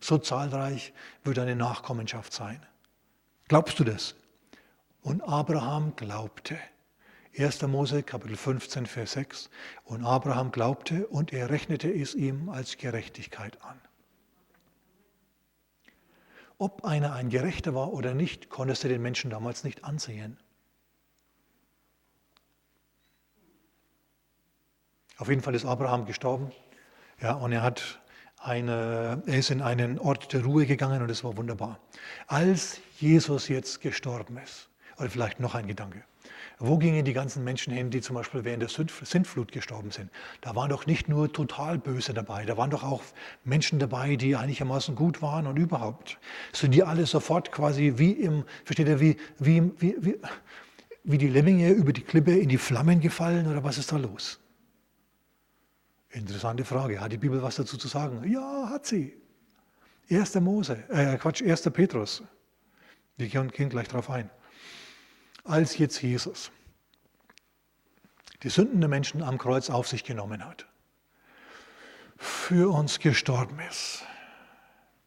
A: So zahlreich wird deine Nachkommenschaft sein. Glaubst du das? Und Abraham glaubte. 1. Mose Kapitel 15, Vers 6. Und Abraham glaubte und er rechnete es ihm als Gerechtigkeit an. Ob einer ein Gerechter war oder nicht, konntest du den Menschen damals nicht ansehen. Auf jeden Fall ist Abraham gestorben. Ja, und er, hat eine, er ist in einen Ort der Ruhe gegangen und es war wunderbar. Als Jesus jetzt gestorben ist, oder vielleicht noch ein Gedanke. Wo gingen die ganzen Menschen hin, die zum Beispiel während der Sintflut gestorben sind? Da waren doch nicht nur total Böse dabei, da waren doch auch Menschen dabei, die einigermaßen gut waren und überhaupt. Sind die alle sofort quasi wie im, versteht ihr, wie, wie, wie, wie, wie die Lemminge über die Klippe in die Flammen gefallen oder was ist da los? Interessante Frage. Hat die Bibel was dazu zu sagen? Ja, hat sie. 1. Mose, äh, Quatsch, 1. Petrus. Wir gehen gleich darauf ein als jetzt Jesus die Sünden der Menschen am Kreuz auf sich genommen hat, für uns gestorben ist,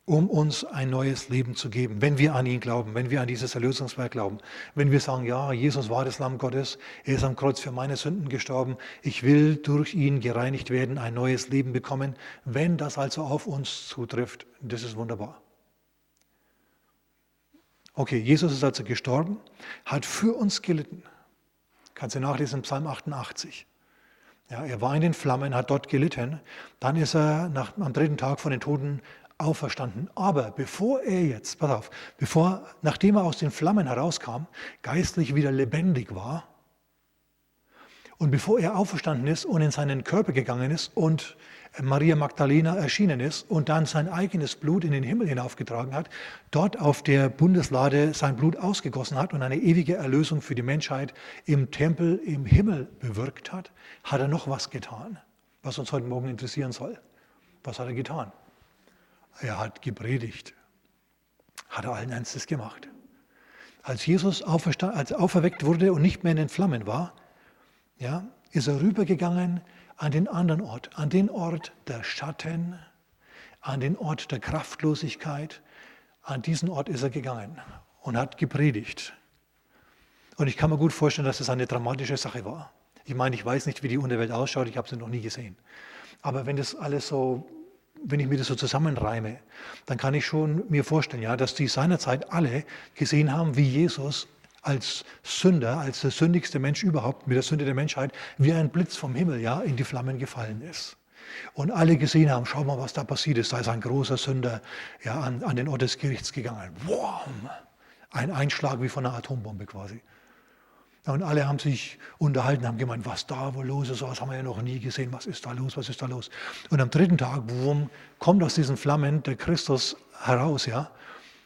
A: um uns ein neues Leben zu geben, wenn wir an ihn glauben, wenn wir an dieses Erlösungswerk glauben, wenn wir sagen, ja, Jesus war das Lamm Gottes, er ist am Kreuz für meine Sünden gestorben, ich will durch ihn gereinigt werden, ein neues Leben bekommen, wenn das also auf uns zutrifft, das ist wunderbar. Okay, Jesus ist also gestorben, hat für uns gelitten. Kannst du nachlesen im Psalm 88. Ja, er war in den Flammen, hat dort gelitten. Dann ist er nach, am dritten Tag von den Toten auferstanden. Aber bevor er jetzt, pass auf, bevor, nachdem er aus den Flammen herauskam, geistlich wieder lebendig war, und bevor er auferstanden ist und in seinen Körper gegangen ist und Maria Magdalena erschienen ist und dann sein eigenes Blut in den Himmel hinaufgetragen hat, dort auf der Bundeslade sein Blut ausgegossen hat und eine ewige Erlösung für die Menschheit im Tempel im Himmel bewirkt hat, hat er noch was getan, was uns heute Morgen interessieren soll. Was hat er getan? Er hat gepredigt. Hat er allen Ernstes gemacht. Als Jesus als auferweckt wurde und nicht mehr in den Flammen war, ja, ist er rübergegangen an den anderen Ort, an den Ort der Schatten, an den Ort der Kraftlosigkeit. An diesen Ort ist er gegangen und hat gepredigt. Und ich kann mir gut vorstellen, dass es eine dramatische Sache war. Ich meine, ich weiß nicht, wie die Unterwelt ausschaut, ich habe sie noch nie gesehen. Aber wenn das alles so, wenn ich mir das so zusammenreime, dann kann ich schon mir vorstellen, ja, dass die seinerzeit alle gesehen haben, wie Jesus als Sünder, als der sündigste Mensch überhaupt mit der Sünde der Menschheit, wie ein Blitz vom Himmel ja, in die Flammen gefallen ist. Und alle gesehen haben, schau mal, was da passiert ist. Da ist ein großer Sünder ja, an, an den Ort des Gerichts gegangen. Boom! Ein Einschlag wie von einer Atombombe quasi. Und alle haben sich unterhalten, haben gemeint, was da wohl los ist, was haben wir ja noch nie gesehen, was ist da los, was ist da los. Und am dritten Tag, boom, kommt aus diesen Flammen der Christus heraus, ja,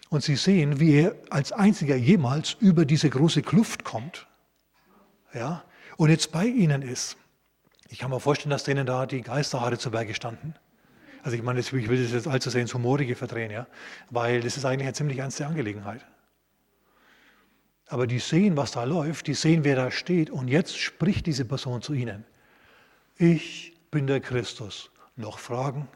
A: und sie sehen, wie er als einziger jemals über diese große Kluft kommt. Ja, und jetzt bei ihnen ist. Ich kann mir vorstellen, dass denen da die Geisterhaare zu Berge standen. Also ich meine, ich will das jetzt allzu sehr ins Humorige verdrehen, ja, weil das ist eigentlich eine ziemlich ernste Angelegenheit. Aber die sehen, was da läuft, die sehen, wer da steht und jetzt spricht diese Person zu ihnen. Ich bin der Christus. Noch Fragen?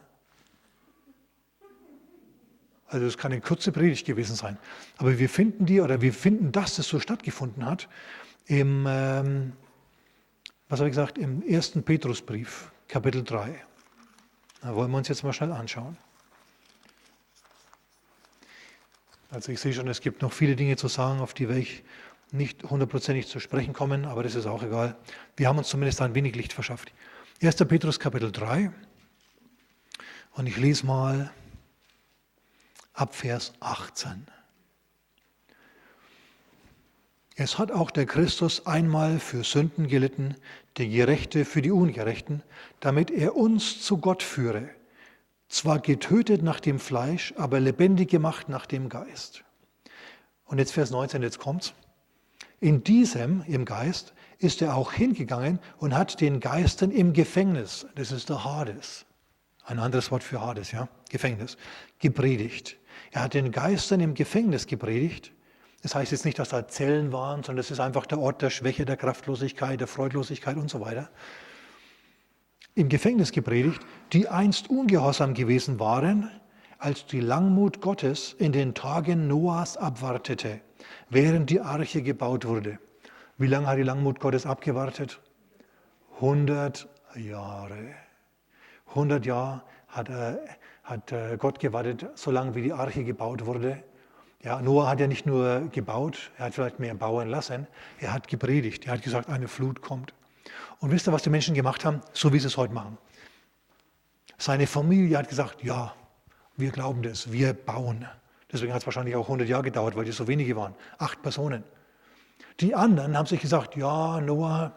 A: Also es kann eine kurze Predigt gewesen sein. Aber wir finden die oder wir finden, dass das so stattgefunden hat im, ähm, was habe ich gesagt, im ersten Petrusbrief, Kapitel 3. Da wollen wir uns jetzt mal schnell anschauen. Also ich sehe schon, es gibt noch viele Dinge zu sagen, auf die ich nicht hundertprozentig zu sprechen kommen, aber das ist auch egal. Wir haben uns zumindest ein wenig Licht verschafft. 1. Petrus Kapitel 3 und ich lese mal ab Vers 18. Es hat auch der Christus einmal für Sünden gelitten, der Gerechte für die Ungerechten, damit er uns zu Gott führe, zwar getötet nach dem Fleisch, aber lebendig gemacht nach dem Geist. Und jetzt Vers 19, jetzt kommt's. In diesem, im Geist, ist er auch hingegangen und hat den Geistern im Gefängnis, das ist der Hades, ein anderes Wort für Hades, ja, Gefängnis, gepredigt. Er hat den Geistern im Gefängnis gepredigt. Das heißt jetzt nicht, dass da Zellen waren, sondern es ist einfach der Ort der Schwäche, der Kraftlosigkeit, der Freudlosigkeit und so weiter. Im Gefängnis gepredigt, die einst ungehorsam gewesen waren, als die Langmut Gottes in den Tagen Noahs abwartete, während die Arche gebaut wurde. Wie lange hat die Langmut Gottes abgewartet? 100 Jahre. 100 Jahre hat, äh, hat äh, Gott gewartet, solange wie die Arche gebaut wurde. Ja, Noah hat ja nicht nur gebaut, er hat vielleicht mehr bauen lassen, er hat gepredigt, er hat gesagt, eine Flut kommt. Und wisst ihr, was die Menschen gemacht haben? So wie sie es heute machen. Seine Familie hat gesagt, ja, wir glauben das, wir bauen. Deswegen hat es wahrscheinlich auch 100 Jahre gedauert, weil die so wenige waren. Acht Personen. Die anderen haben sich gesagt, ja, Noah,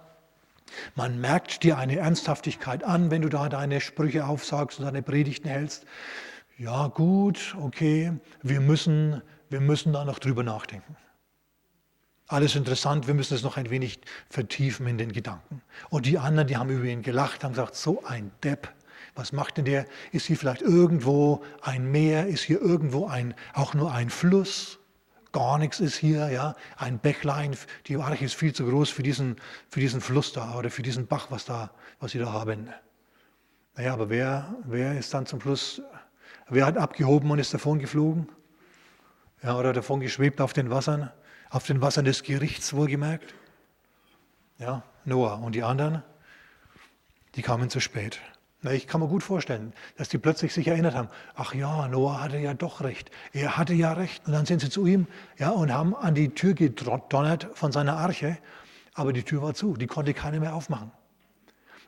A: man merkt dir eine Ernsthaftigkeit an, wenn du da deine Sprüche aufsagst und deine Predigten hältst. Ja, gut, okay, wir müssen, wir müssen da noch drüber nachdenken. Alles interessant, wir müssen es noch ein wenig vertiefen in den Gedanken. Und die anderen, die haben über ihn gelacht, haben gesagt, so ein Depp. Was macht denn der? Ist hier vielleicht irgendwo ein Meer? Ist hier irgendwo ein, auch nur ein Fluss? Gar nichts ist hier, ja. Ein Bächlein, die Arche ist viel zu groß für diesen, für diesen Fluss da oder für diesen Bach, was, da, was sie da haben. Naja, aber wer, wer ist dann zum Schluss, wer hat abgehoben und ist davon geflogen? Ja, oder davon geschwebt auf den Wassern, auf den Wassern des Gerichts wohlgemerkt? Ja, Noah und die anderen, die kamen zu spät. Ich kann mir gut vorstellen, dass die plötzlich sich erinnert haben, ach ja, Noah hatte ja doch recht, er hatte ja recht. Und dann sind sie zu ihm ja, und haben an die Tür gedonnert von seiner Arche, aber die Tür war zu, die konnte keiner mehr aufmachen.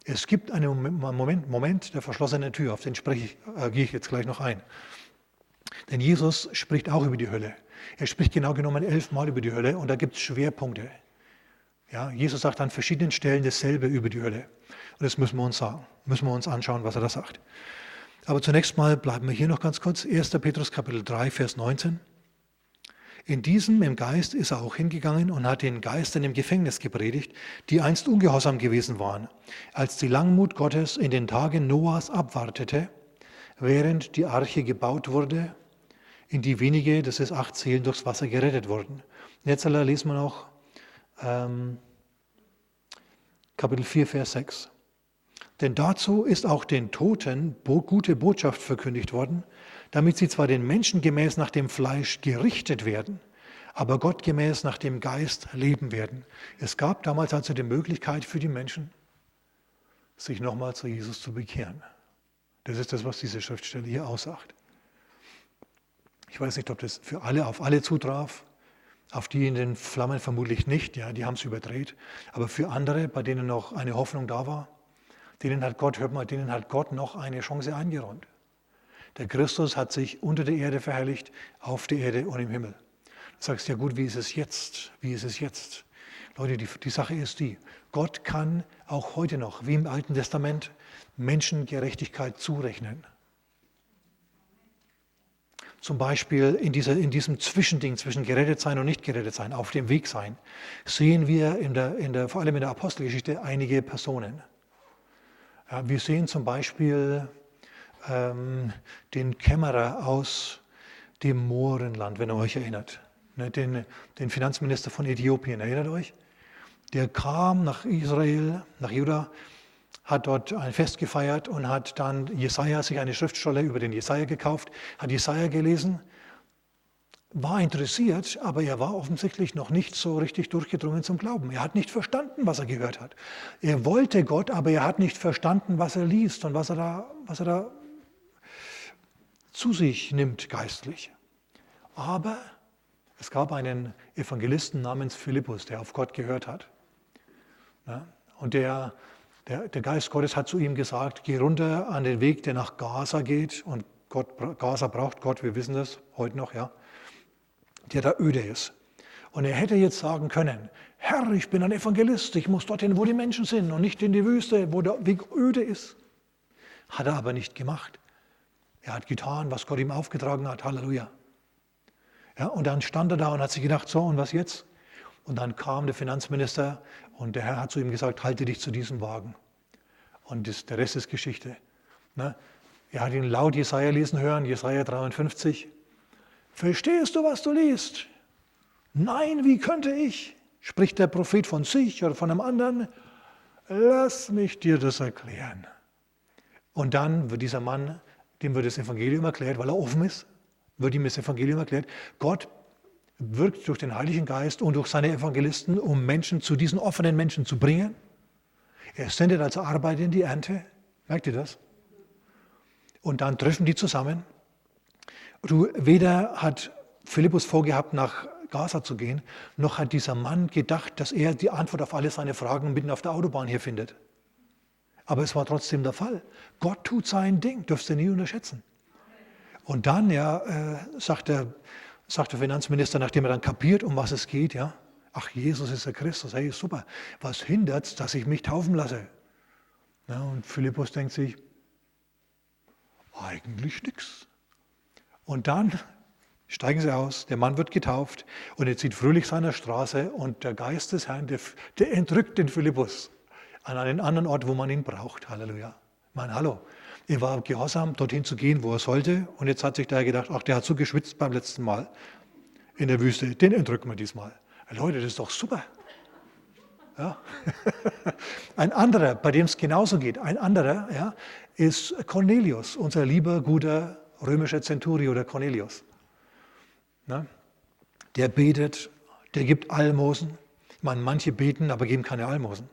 A: Es gibt einen Moment, Moment der verschlossenen Tür, auf den spreche ich, äh, gehe ich jetzt gleich noch ein. Denn Jesus spricht auch über die Hölle. Er spricht genau genommen elfmal über die Hölle und da gibt es Schwerpunkte. Ja, Jesus sagt an verschiedenen Stellen dasselbe über die Hölle. Und das müssen wir uns sagen, müssen wir uns anschauen, was er da sagt. Aber zunächst mal bleiben wir hier noch ganz kurz. 1. Petrus Kapitel 3, Vers 19. In diesem, im Geist, ist er auch hingegangen und hat den Geistern im Gefängnis gepredigt, die einst ungehorsam gewesen waren, als die Langmut Gottes in den Tagen Noahs abwartete, während die Arche gebaut wurde, in die wenige, das ist acht Seelen, durchs Wasser gerettet wurden. Jetzt lesen wir noch ähm, Kapitel 4, Vers 6. Denn dazu ist auch den Toten gute Botschaft verkündigt worden, damit sie zwar den Menschen gemäß nach dem Fleisch gerichtet werden, aber Gott gemäß nach dem Geist leben werden. Es gab damals also die Möglichkeit für die Menschen, sich nochmal zu Jesus zu bekehren. Das ist das, was diese Schriftstelle hier aussagt. Ich weiß nicht, ob das für alle auf alle zutraf, auf die in den Flammen vermutlich nicht, ja, die haben es überdreht, aber für andere, bei denen noch eine Hoffnung da war, denen hat Gott, hört mal, denen hat Gott noch eine Chance eingeräumt. Der Christus hat sich unter der Erde verherrlicht, auf der Erde und im Himmel. Du sagst ja gut, wie ist es jetzt? Wie ist es jetzt? Leute, die, die Sache ist die, Gott kann auch heute noch, wie im Alten Testament, Menschen Gerechtigkeit zurechnen. Zum Beispiel in, dieser, in diesem Zwischending zwischen gerettet sein und nicht gerettet sein, auf dem Weg sein, sehen wir in der, in der, vor allem in der Apostelgeschichte einige Personen. Ja, wir sehen zum Beispiel ähm, den Kämmerer aus dem Mohrenland, wenn ihr euch erinnert. Ne, den, den Finanzminister von Äthiopien, erinnert euch? Der kam nach Israel, nach Juda, hat dort ein Fest gefeiert und hat dann Jesaja, sich eine Schriftstelle über den Jesaja gekauft, hat Jesaja gelesen war interessiert, aber er war offensichtlich noch nicht so richtig durchgedrungen zum Glauben. Er hat nicht verstanden, was er gehört hat. Er wollte Gott, aber er hat nicht verstanden, was er liest und was er da, was er da zu sich nimmt geistlich. Aber es gab einen Evangelisten namens Philippus, der auf Gott gehört hat. Und der, der, der Geist Gottes hat zu ihm gesagt, geh runter an den Weg, der nach Gaza geht. Und Gott, Gaza braucht Gott, wir wissen das heute noch, ja der da öde ist. Und er hätte jetzt sagen können, Herr, ich bin ein Evangelist, ich muss dorthin, wo die Menschen sind und nicht in die Wüste, wo der Weg öde ist. Hat er aber nicht gemacht. Er hat getan, was Gott ihm aufgetragen hat. Halleluja. Ja, und dann stand er da und hat sich gedacht, so und was jetzt? Und dann kam der Finanzminister und der Herr hat zu ihm gesagt, halte dich zu diesem Wagen. Und das, der Rest ist Geschichte. Ne? Er hat ihn laut Jesaja lesen hören, Jesaja 53. Verstehst du, was du liest? Nein, wie könnte ich? Spricht der Prophet von sich oder von einem anderen? Lass mich dir das erklären. Und dann wird dieser Mann, dem wird das Evangelium erklärt, weil er offen ist, wird ihm das Evangelium erklärt. Gott wirkt durch den Heiligen Geist und durch seine Evangelisten, um Menschen zu diesen offenen Menschen zu bringen. Er sendet also Arbeit in die Ernte. Merkt ihr das? Und dann treffen die zusammen. Du, weder hat Philippus vorgehabt, nach Gaza zu gehen, noch hat dieser Mann gedacht, dass er die Antwort auf alle seine Fragen mitten auf der Autobahn hier findet. Aber es war trotzdem der Fall. Gott tut sein Ding, dürfst du nie unterschätzen. Und dann ja, äh, sagt, der, sagt der Finanzminister, nachdem er dann kapiert, um was es geht, ja, ach, Jesus ist der Christus, hey, super, was hindert dass ich mich taufen lasse? Ja, und Philippus denkt sich, eigentlich nichts. Und dann steigen sie aus, der Mann wird getauft und er zieht fröhlich seiner Straße und der Geist des Herrn, der, der entrückt den Philippus an einen anderen Ort, wo man ihn braucht. Halleluja. Mein Hallo. Er war gehorsam, dorthin zu gehen, wo er sollte. Und jetzt hat sich da gedacht, ach, der hat so geschwitzt beim letzten Mal in der Wüste. Den entrücken wir diesmal. Leute, das ist doch super. Ja. [laughs] Ein anderer, bei dem es genauso geht, ein anderer ja, ist Cornelius, unser lieber, guter römischer Zenturio, der Cornelius. Na, der betet, der gibt Almosen. Ich meine, manche beten, aber geben keine Almosen.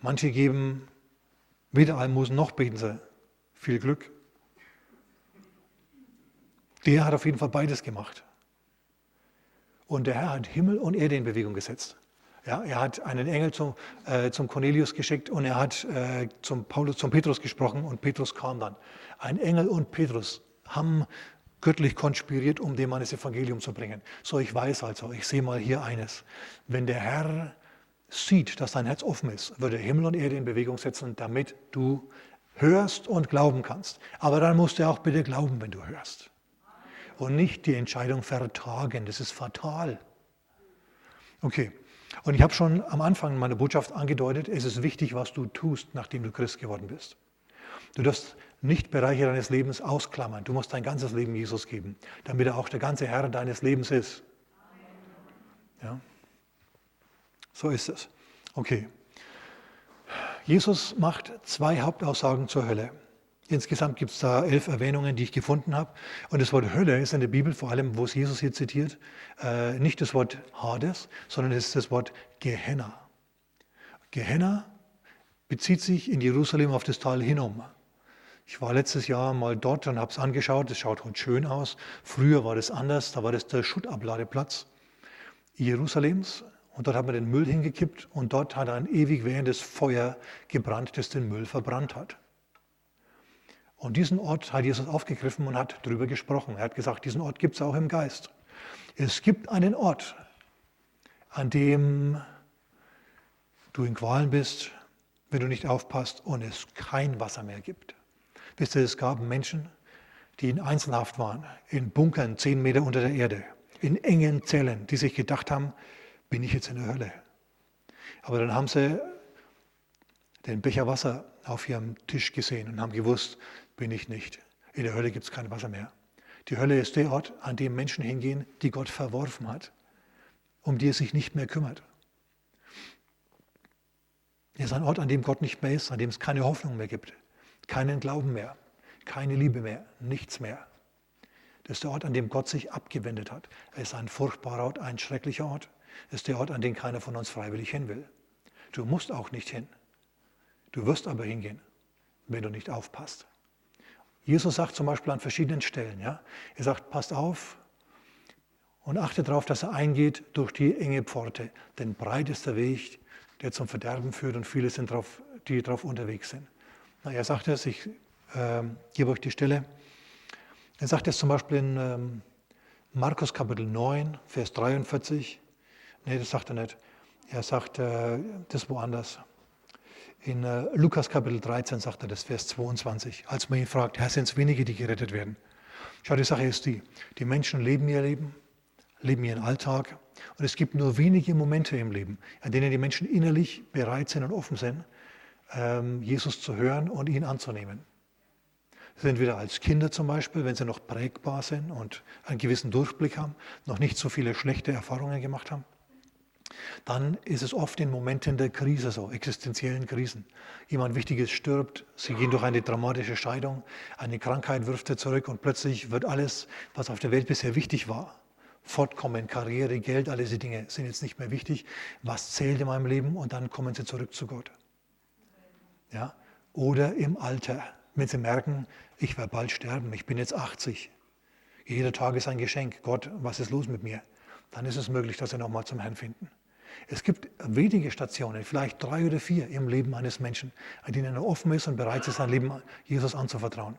A: Manche geben weder Almosen noch beten sie. Viel Glück. Der hat auf jeden Fall beides gemacht. Und der Herr hat Himmel und Erde in Bewegung gesetzt. Ja, er hat einen Engel zum, äh, zum Cornelius geschickt und er hat äh, zum, Paulus, zum Petrus gesprochen und Petrus kam dann. Ein Engel und Petrus haben göttlich konspiriert, um dem Mann das Evangelium zu bringen. So, ich weiß also, ich sehe mal hier eines. Wenn der Herr sieht, dass dein Herz offen ist, wird er Himmel und Erde in Bewegung setzen, damit du hörst und glauben kannst. Aber dann musst du auch bitte glauben, wenn du hörst. Und nicht die Entscheidung vertragen. Das ist fatal. Okay. Und ich habe schon am Anfang meiner Botschaft angedeutet, es ist wichtig, was du tust, nachdem du Christ geworden bist. Du darfst nicht Bereiche deines Lebens ausklammern. Du musst dein ganzes Leben Jesus geben, damit er auch der ganze Herr deines Lebens ist. Ja? So ist es. Okay. Jesus macht zwei Hauptaussagen zur Hölle. Insgesamt gibt es da elf Erwähnungen, die ich gefunden habe. Und das Wort Hölle ist in der Bibel, vor allem, wo es Jesus hier zitiert, äh, nicht das Wort Hades, sondern es ist das Wort Gehenna. Gehenna bezieht sich in Jerusalem auf das Tal Hinnom. Ich war letztes Jahr mal dort und habe es angeschaut. Es schaut heute schön aus. Früher war das anders. Da war das der Schuttabladeplatz Jerusalems. Und dort hat man den Müll hingekippt und dort hat ein ewig währendes Feuer gebrannt, das den Müll verbrannt hat. Und diesen Ort hat Jesus aufgegriffen und hat darüber gesprochen. Er hat gesagt, diesen Ort gibt es auch im Geist. Es gibt einen Ort, an dem du in Qualen bist, wenn du nicht aufpasst und es kein Wasser mehr gibt. Wisst ihr, es gab Menschen, die in Einzelhaft waren, in Bunkern zehn Meter unter der Erde, in engen Zellen, die sich gedacht haben, bin ich jetzt in der Hölle. Aber dann haben sie den Becher Wasser auf ihrem Tisch gesehen und haben gewusst, bin ich nicht. In der Hölle gibt es kein Wasser mehr. Die Hölle ist der Ort, an dem Menschen hingehen, die Gott verworfen hat, um die er sich nicht mehr kümmert. Es ist ein Ort, an dem Gott nicht mehr ist, an dem es keine Hoffnung mehr gibt, keinen Glauben mehr, keine Liebe mehr, nichts mehr. Das ist der Ort, an dem Gott sich abgewendet hat. Er ist ein furchtbarer Ort, ein schrecklicher Ort. Ist der Ort, an den keiner von uns freiwillig hin will. Du musst auch nicht hin. Du wirst aber hingehen, wenn du nicht aufpasst. Jesus sagt zum Beispiel an verschiedenen Stellen, ja, er sagt, passt auf und achte darauf, dass er eingeht durch die enge Pforte. Denn breit ist der Weg, der zum Verderben führt und viele sind drauf, die darauf unterwegs sind. Na, er sagt es, ich äh, gebe euch die Stelle. Er sagt es zum Beispiel in ähm, Markus Kapitel 9, Vers 43. Nee, das sagt er nicht. Er sagt äh, das woanders. In äh, Lukas Kapitel 13 sagt er das, Vers 22, als man ihn fragt, Herr, sind es wenige, die gerettet werden? Schau, die Sache ist die, die Menschen leben ihr Leben, leben ihren Alltag. Und es gibt nur wenige Momente im Leben, an denen die Menschen innerlich bereit sind und offen sind, ähm, Jesus zu hören und ihn anzunehmen. Sind entweder als Kinder zum Beispiel, wenn sie noch prägbar sind und einen gewissen Durchblick haben, noch nicht so viele schlechte Erfahrungen gemacht haben. Dann ist es oft in Momenten der Krise so, existenziellen Krisen. Jemand Wichtiges stirbt, sie gehen durch eine dramatische Scheidung, eine Krankheit wirft sie zurück und plötzlich wird alles, was auf der Welt bisher wichtig war, Fortkommen, Karriere, Geld, all diese Dinge sind jetzt nicht mehr wichtig. Was zählt in meinem Leben? Und dann kommen sie zurück zu Gott. Ja? Oder im Alter, wenn sie merken, ich werde bald sterben, ich bin jetzt 80. Jeder Tag ist ein Geschenk. Gott, was ist los mit mir? Dann ist es möglich, dass sie nochmal zum Herrn finden. Es gibt wenige Stationen, vielleicht drei oder vier im Leben eines Menschen, an denen er offen ist und bereit ist, sein Leben Jesus anzuvertrauen.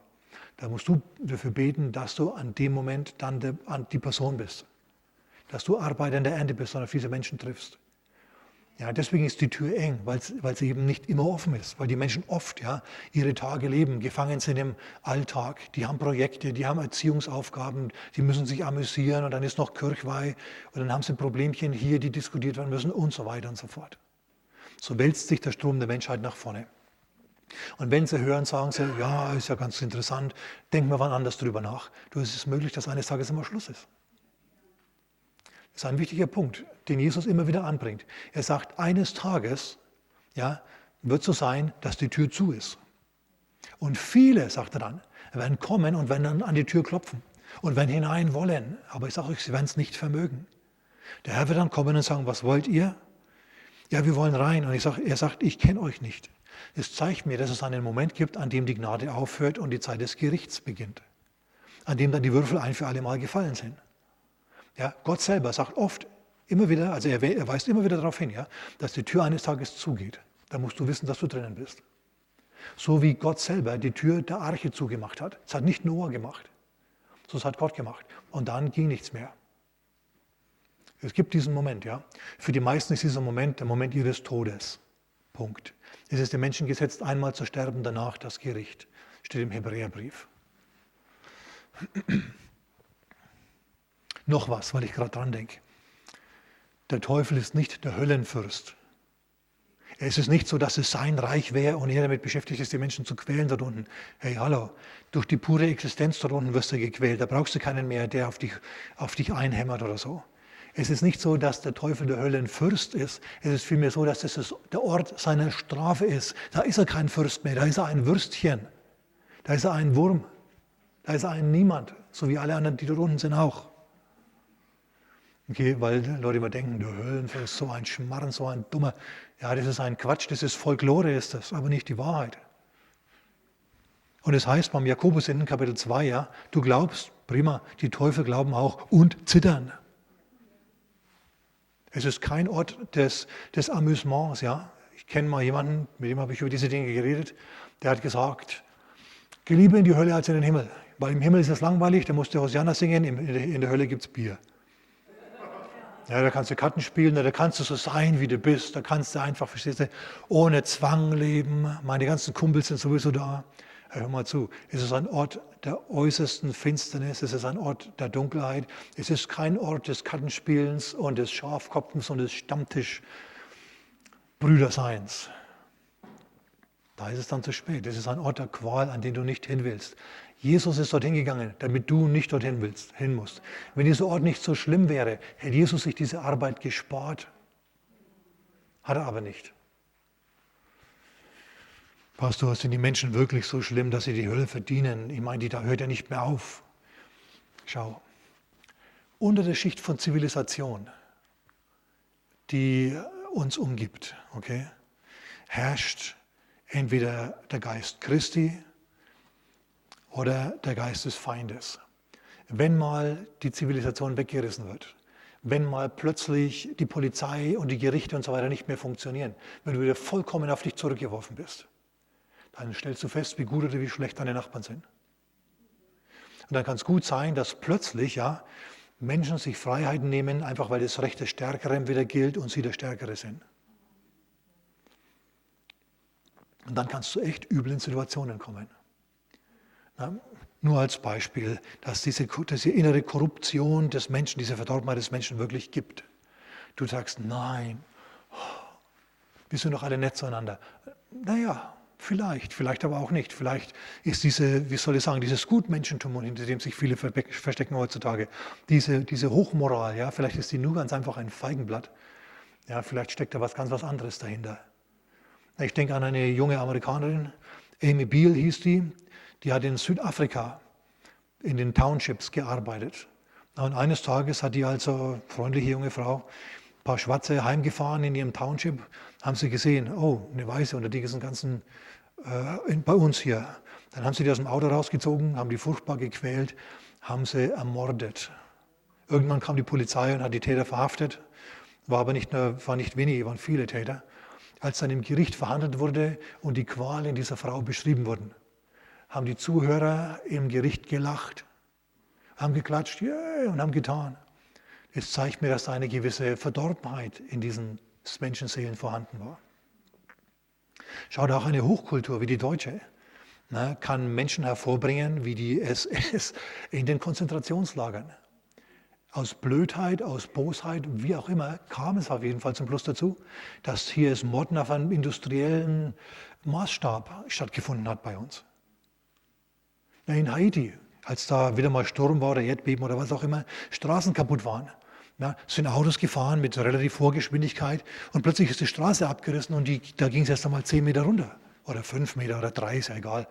A: Da musst du dafür beten, dass du an dem Moment dann die Person bist. Dass du Arbeiter in der Ernte bist und auf diese Menschen triffst. Ja, deswegen ist die Tür eng, weil, sie eben nicht immer offen ist, weil die Menschen oft ja, ihre Tage leben, gefangen sind im Alltag. Die haben Projekte, die haben Erziehungsaufgaben, die müssen sich amüsieren und dann ist noch Kirchweih und dann haben sie Problemchen hier, die diskutiert werden müssen und so weiter und so fort. So wälzt sich der Strom der Menschheit nach vorne. Und wenn sie hören, sagen sie, ja, ist ja ganz interessant, denken wir wann anders drüber nach. Du, es ist möglich, dass eines Tages immer Schluss ist. Das ist ein wichtiger Punkt, den Jesus immer wieder anbringt. Er sagt, eines Tages ja, wird so sein, dass die Tür zu ist. Und viele, sagt er dann, werden kommen und werden dann an die Tür klopfen und werden hinein wollen. Aber ich sage euch, sie werden es nicht vermögen. Der Herr wird dann kommen und sagen, was wollt ihr? Ja, wir wollen rein. Und ich sag, er sagt, ich kenne euch nicht. Es zeigt mir, dass es einen Moment gibt, an dem die Gnade aufhört und die Zeit des Gerichts beginnt. An dem dann die Würfel ein für alle Mal gefallen sind. Ja, Gott selber sagt oft, immer wieder, also er, er weist immer wieder darauf hin, ja, dass die Tür eines Tages zugeht. Da musst du wissen, dass du drinnen bist. So wie Gott selber die Tür der Arche zugemacht hat. Das hat nicht Noah gemacht. So hat Gott gemacht. Und dann ging nichts mehr. Es gibt diesen Moment, ja. Für die meisten ist dieser Moment der Moment ihres Todes. Punkt. Es ist dem Menschen gesetzt, einmal zu sterben, danach das Gericht. Steht im Hebräerbrief. Noch was, weil ich gerade dran denke. Der Teufel ist nicht der Höllenfürst. Es ist nicht so, dass es sein Reich wäre und er damit beschäftigt ist, die Menschen zu quälen dort unten. Hey, hallo, durch die pure Existenz dort unten wirst du gequält. Da brauchst du keinen mehr, der auf dich, auf dich einhämmert oder so. Es ist nicht so, dass der Teufel der Höllenfürst ist. Es ist vielmehr so, dass es der Ort seiner Strafe ist. Da ist er kein Fürst mehr, da ist er ein Würstchen. Da ist er ein Wurm. Da ist er ein Niemand, so wie alle anderen, die dort unten sind auch. Okay, weil Leute immer denken, der Höllenfürst ist so ein Schmarren, so ein dummer. Ja, das ist ein Quatsch, das ist Folklore, ist das, aber nicht die Wahrheit. Und es heißt beim Jakobus in Kapitel 2, ja, du glaubst, prima, die Teufel glauben auch und zittern. Es ist kein Ort des, des Amüsements, ja. Ich kenne mal jemanden, mit dem habe ich über diese Dinge geredet, der hat gesagt, geh lieber in die Hölle als in den Himmel. Weil im Himmel ist es langweilig, da musst du Hosianna singen, in der Hölle gibt es Bier. Ja, da kannst du Karten spielen, da kannst du so sein, wie du bist. Da kannst du einfach, verstehst du, ohne Zwang leben. Meine ganzen Kumpels sind sowieso da. Hör mal zu, es ist ein Ort der äußersten Finsternis, es ist ein Ort der Dunkelheit, es ist kein Ort des Kartenspielens und des Schafkopfens und des Stammtischbrüderseins. Da ist es dann zu spät. Es ist ein Ort der Qual, an den du nicht hin willst. Jesus ist dorthin gegangen, damit du nicht dorthin willst, hin musst. Wenn dieser Ort nicht so schlimm wäre, hätte Jesus sich diese Arbeit gespart. Hat er aber nicht. Pastor, sind die Menschen wirklich so schlimm, dass sie die Hölle verdienen? Ich meine, die da hört ja nicht mehr auf. Schau, unter der Schicht von Zivilisation, die uns umgibt, okay, herrscht entweder der Geist Christi oder der Geist des Feindes. Wenn mal die Zivilisation weggerissen wird, wenn mal plötzlich die Polizei und die Gerichte und so weiter nicht mehr funktionieren, wenn du wieder vollkommen auf dich zurückgeworfen bist, dann stellst du fest, wie gut oder wie schlecht deine Nachbarn sind. Und dann kann es gut sein, dass plötzlich ja, Menschen sich Freiheiten nehmen, einfach weil das Recht des Stärkeren wieder gilt und sie der Stärkere sind. Und dann kannst du echt übel in Situationen kommen. Nur als Beispiel, dass diese, diese innere Korruption des Menschen, diese Verdorbenheit des Menschen wirklich gibt. Du sagst, nein, wir sind doch alle nett zueinander. Naja, vielleicht, vielleicht aber auch nicht. Vielleicht ist diese, wie soll ich sagen, dieses Gutmenschentum, hinter dem sich viele verstecken heutzutage, diese, diese Hochmoral, ja, vielleicht ist die nur ganz einfach ein Feigenblatt. Ja, vielleicht steckt da was ganz was anderes dahinter. Ich denke an eine junge Amerikanerin, Amy Beale hieß die, die hat in Südafrika in den Townships gearbeitet. Und eines Tages hat die also, freundliche junge Frau, ein paar Schwarze heimgefahren in ihrem Township, haben sie gesehen, oh, eine Weiße unter diesen ganzen, äh, in, bei uns hier. Dann haben sie die aus dem Auto rausgezogen, haben die furchtbar gequält, haben sie ermordet. Irgendwann kam die Polizei und hat die Täter verhaftet. War aber nicht, nur, war nicht wenige, waren viele Täter. Als dann im Gericht verhandelt wurde und die Qualen dieser Frau beschrieben wurden, haben die Zuhörer im Gericht gelacht, haben geklatscht yeah, und haben getan. Es zeigt mir, dass da eine gewisse Verdorbenheit in diesen Menschenseelen vorhanden war. Schaut auch eine Hochkultur wie die deutsche ne, kann Menschen hervorbringen wie die SS in den Konzentrationslagern. Aus Blödheit, aus Bosheit, wie auch immer, kam es auf jeden Fall zum Schluss dazu, dass hier das Morden auf einem industriellen Maßstab stattgefunden hat bei uns. In Haiti, als da wieder mal Sturm war oder Erdbeben oder was auch immer, Straßen kaputt waren. Ja, sind Autos gefahren mit relativ hoher Geschwindigkeit und plötzlich ist die Straße abgerissen und die, da ging es erst einmal zehn Meter runter oder fünf Meter oder drei, ist ja egal.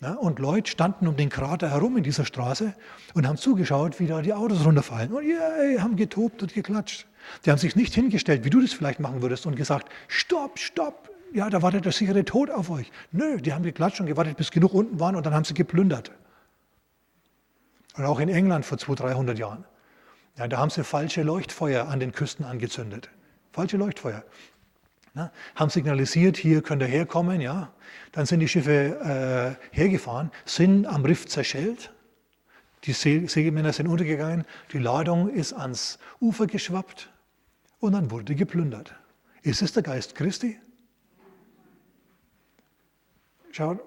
A: Ja, und Leute standen um den Krater herum in dieser Straße und haben zugeschaut, wie da die Autos runterfallen und yeah, haben getobt und geklatscht. Die haben sich nicht hingestellt, wie du das vielleicht machen würdest und gesagt, stopp, stopp, ja, da wartet der sichere Tod auf euch. Nö, die haben geklatscht und gewartet, bis genug unten waren und dann haben sie geplündert. Und auch in England vor 200, 300 Jahren. Ja, da haben sie falsche Leuchtfeuer an den Küsten angezündet. Falsche Leuchtfeuer. Ja, haben signalisiert, hier könnt ihr herkommen. Ja. Dann sind die Schiffe äh, hergefahren, sind am Riff zerschellt. Die Segelmänner sind untergegangen, die Ladung ist ans Ufer geschwappt und dann wurde geplündert. Ist es der Geist Christi? Schaut,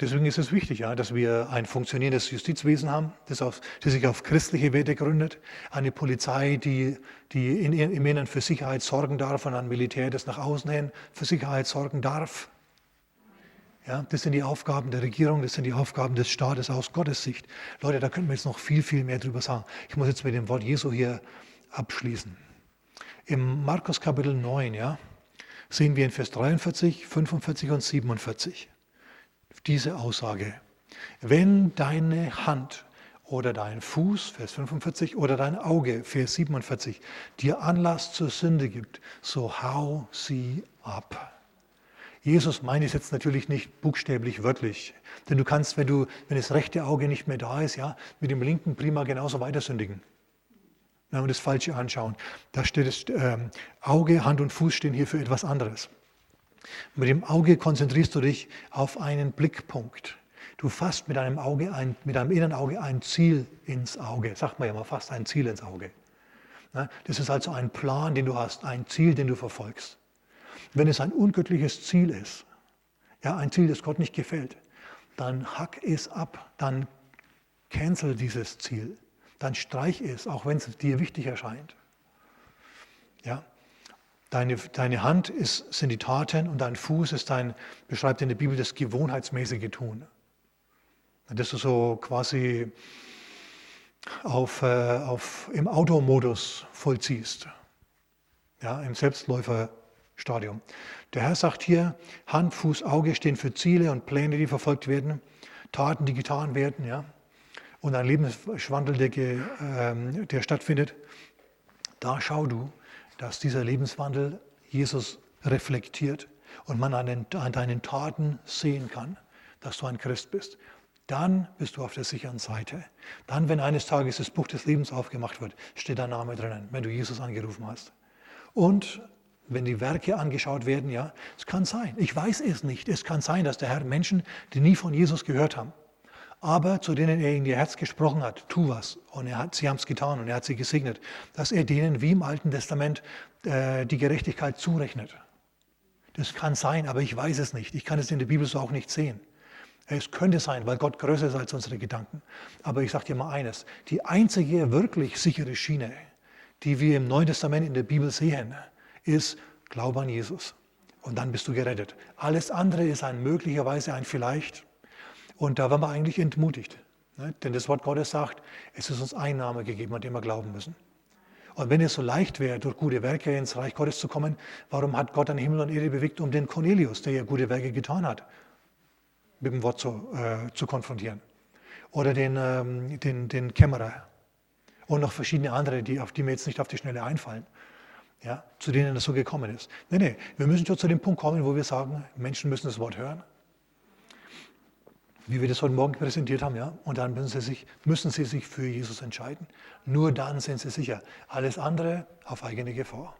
A: deswegen ist es wichtig, ja, dass wir ein funktionierendes Justizwesen haben, das, auf, das sich auf christliche Werte gründet, eine Polizei, die, die in, im Inneren für Sicherheit sorgen darf und ein Militär, das nach außen hin für Sicherheit sorgen darf. Ja, das sind die Aufgaben der Regierung, das sind die Aufgaben des Staates aus Gottes Sicht. Leute, da könnten wir jetzt noch viel, viel mehr drüber sagen. Ich muss jetzt mit dem Wort Jesu hier abschließen. Im Markus Kapitel 9, ja, sehen wir in Vers 43, 45 und 47 diese Aussage. Wenn deine Hand oder dein Fuß, Vers 45, oder dein Auge, Vers 47, dir Anlass zur Sünde gibt, so hau sie ab. Jesus meint es jetzt natürlich nicht buchstäblich wörtlich, denn du kannst, wenn du, wenn das rechte Auge nicht mehr da ist, ja, mit dem linken prima genauso weiter sündigen wenn wir das Falsche anschauen. Da steht es, ähm, Auge, Hand und Fuß stehen hier für etwas anderes. Mit dem Auge konzentrierst du dich auf einen Blickpunkt. Du fasst mit deinem Auge, ein, mit deinem inneren Auge ein Ziel ins Auge. Sagt man ja mal, fast ein Ziel ins Auge. Das ist also ein Plan, den du hast, ein Ziel, den du verfolgst. Wenn es ein ungöttliches Ziel ist, ja, ein Ziel, das Gott nicht gefällt, dann hack es ab, dann cancel dieses Ziel dann streich es, auch wenn es dir wichtig erscheint. Ja? Deine, deine Hand ist, sind die Taten und dein Fuß ist dein, beschreibt in der Bibel das gewohnheitsmäßige Tun. Dass du so quasi auf, äh, auf, im Automodus vollziehst, ja, im Selbstläuferstadium. Der Herr sagt hier, Hand, Fuß, Auge stehen für Ziele und Pläne, die verfolgt werden, Taten, die getan werden. Ja und ein Lebenswandel, der, äh, der stattfindet, da schau du, dass dieser Lebenswandel Jesus reflektiert und man an, den, an deinen Taten sehen kann, dass du ein Christ bist. Dann bist du auf der sicheren Seite. Dann, wenn eines Tages das Buch des Lebens aufgemacht wird, steht dein Name drinnen, wenn du Jesus angerufen hast. Und wenn die Werke angeschaut werden, ja, es kann sein. Ich weiß es nicht. Es kann sein, dass der Herr Menschen, die nie von Jesus gehört haben, aber zu denen er in ihr Herz gesprochen hat, tu was. Und er hat, sie haben es getan und er hat sie gesegnet, dass er denen wie im Alten Testament äh, die Gerechtigkeit zurechnet. Das kann sein, aber ich weiß es nicht. Ich kann es in der Bibel so auch nicht sehen. Es könnte sein, weil Gott größer ist als unsere Gedanken. Aber ich sage dir mal eines, die einzige wirklich sichere Schiene, die wir im Neuen Testament in der Bibel sehen, ist Glaube an Jesus. Und dann bist du gerettet. Alles andere ist ein möglicherweise ein Vielleicht. Und da waren wir eigentlich entmutigt. Ne? Denn das Wort Gottes sagt, es ist uns ein Name gegeben, an dem wir glauben müssen. Und wenn es so leicht wäre, durch gute Werke ins Reich Gottes zu kommen, warum hat Gott dann Himmel und Erde bewegt, um den Cornelius, der ja gute Werke getan hat, mit dem Wort zu, äh, zu konfrontieren? Oder den, ähm, den, den Kämmerer und noch verschiedene andere, die, auf die mir jetzt nicht auf die Schnelle einfallen, ja, zu denen das so gekommen ist. Nee, nee, wir müssen schon zu dem Punkt kommen, wo wir sagen, Menschen müssen das Wort hören wie wir das heute Morgen präsentiert haben, ja. Und dann müssen sie, sich, müssen sie sich für Jesus entscheiden. Nur dann sind sie sicher. Alles andere auf eigene Gefahr.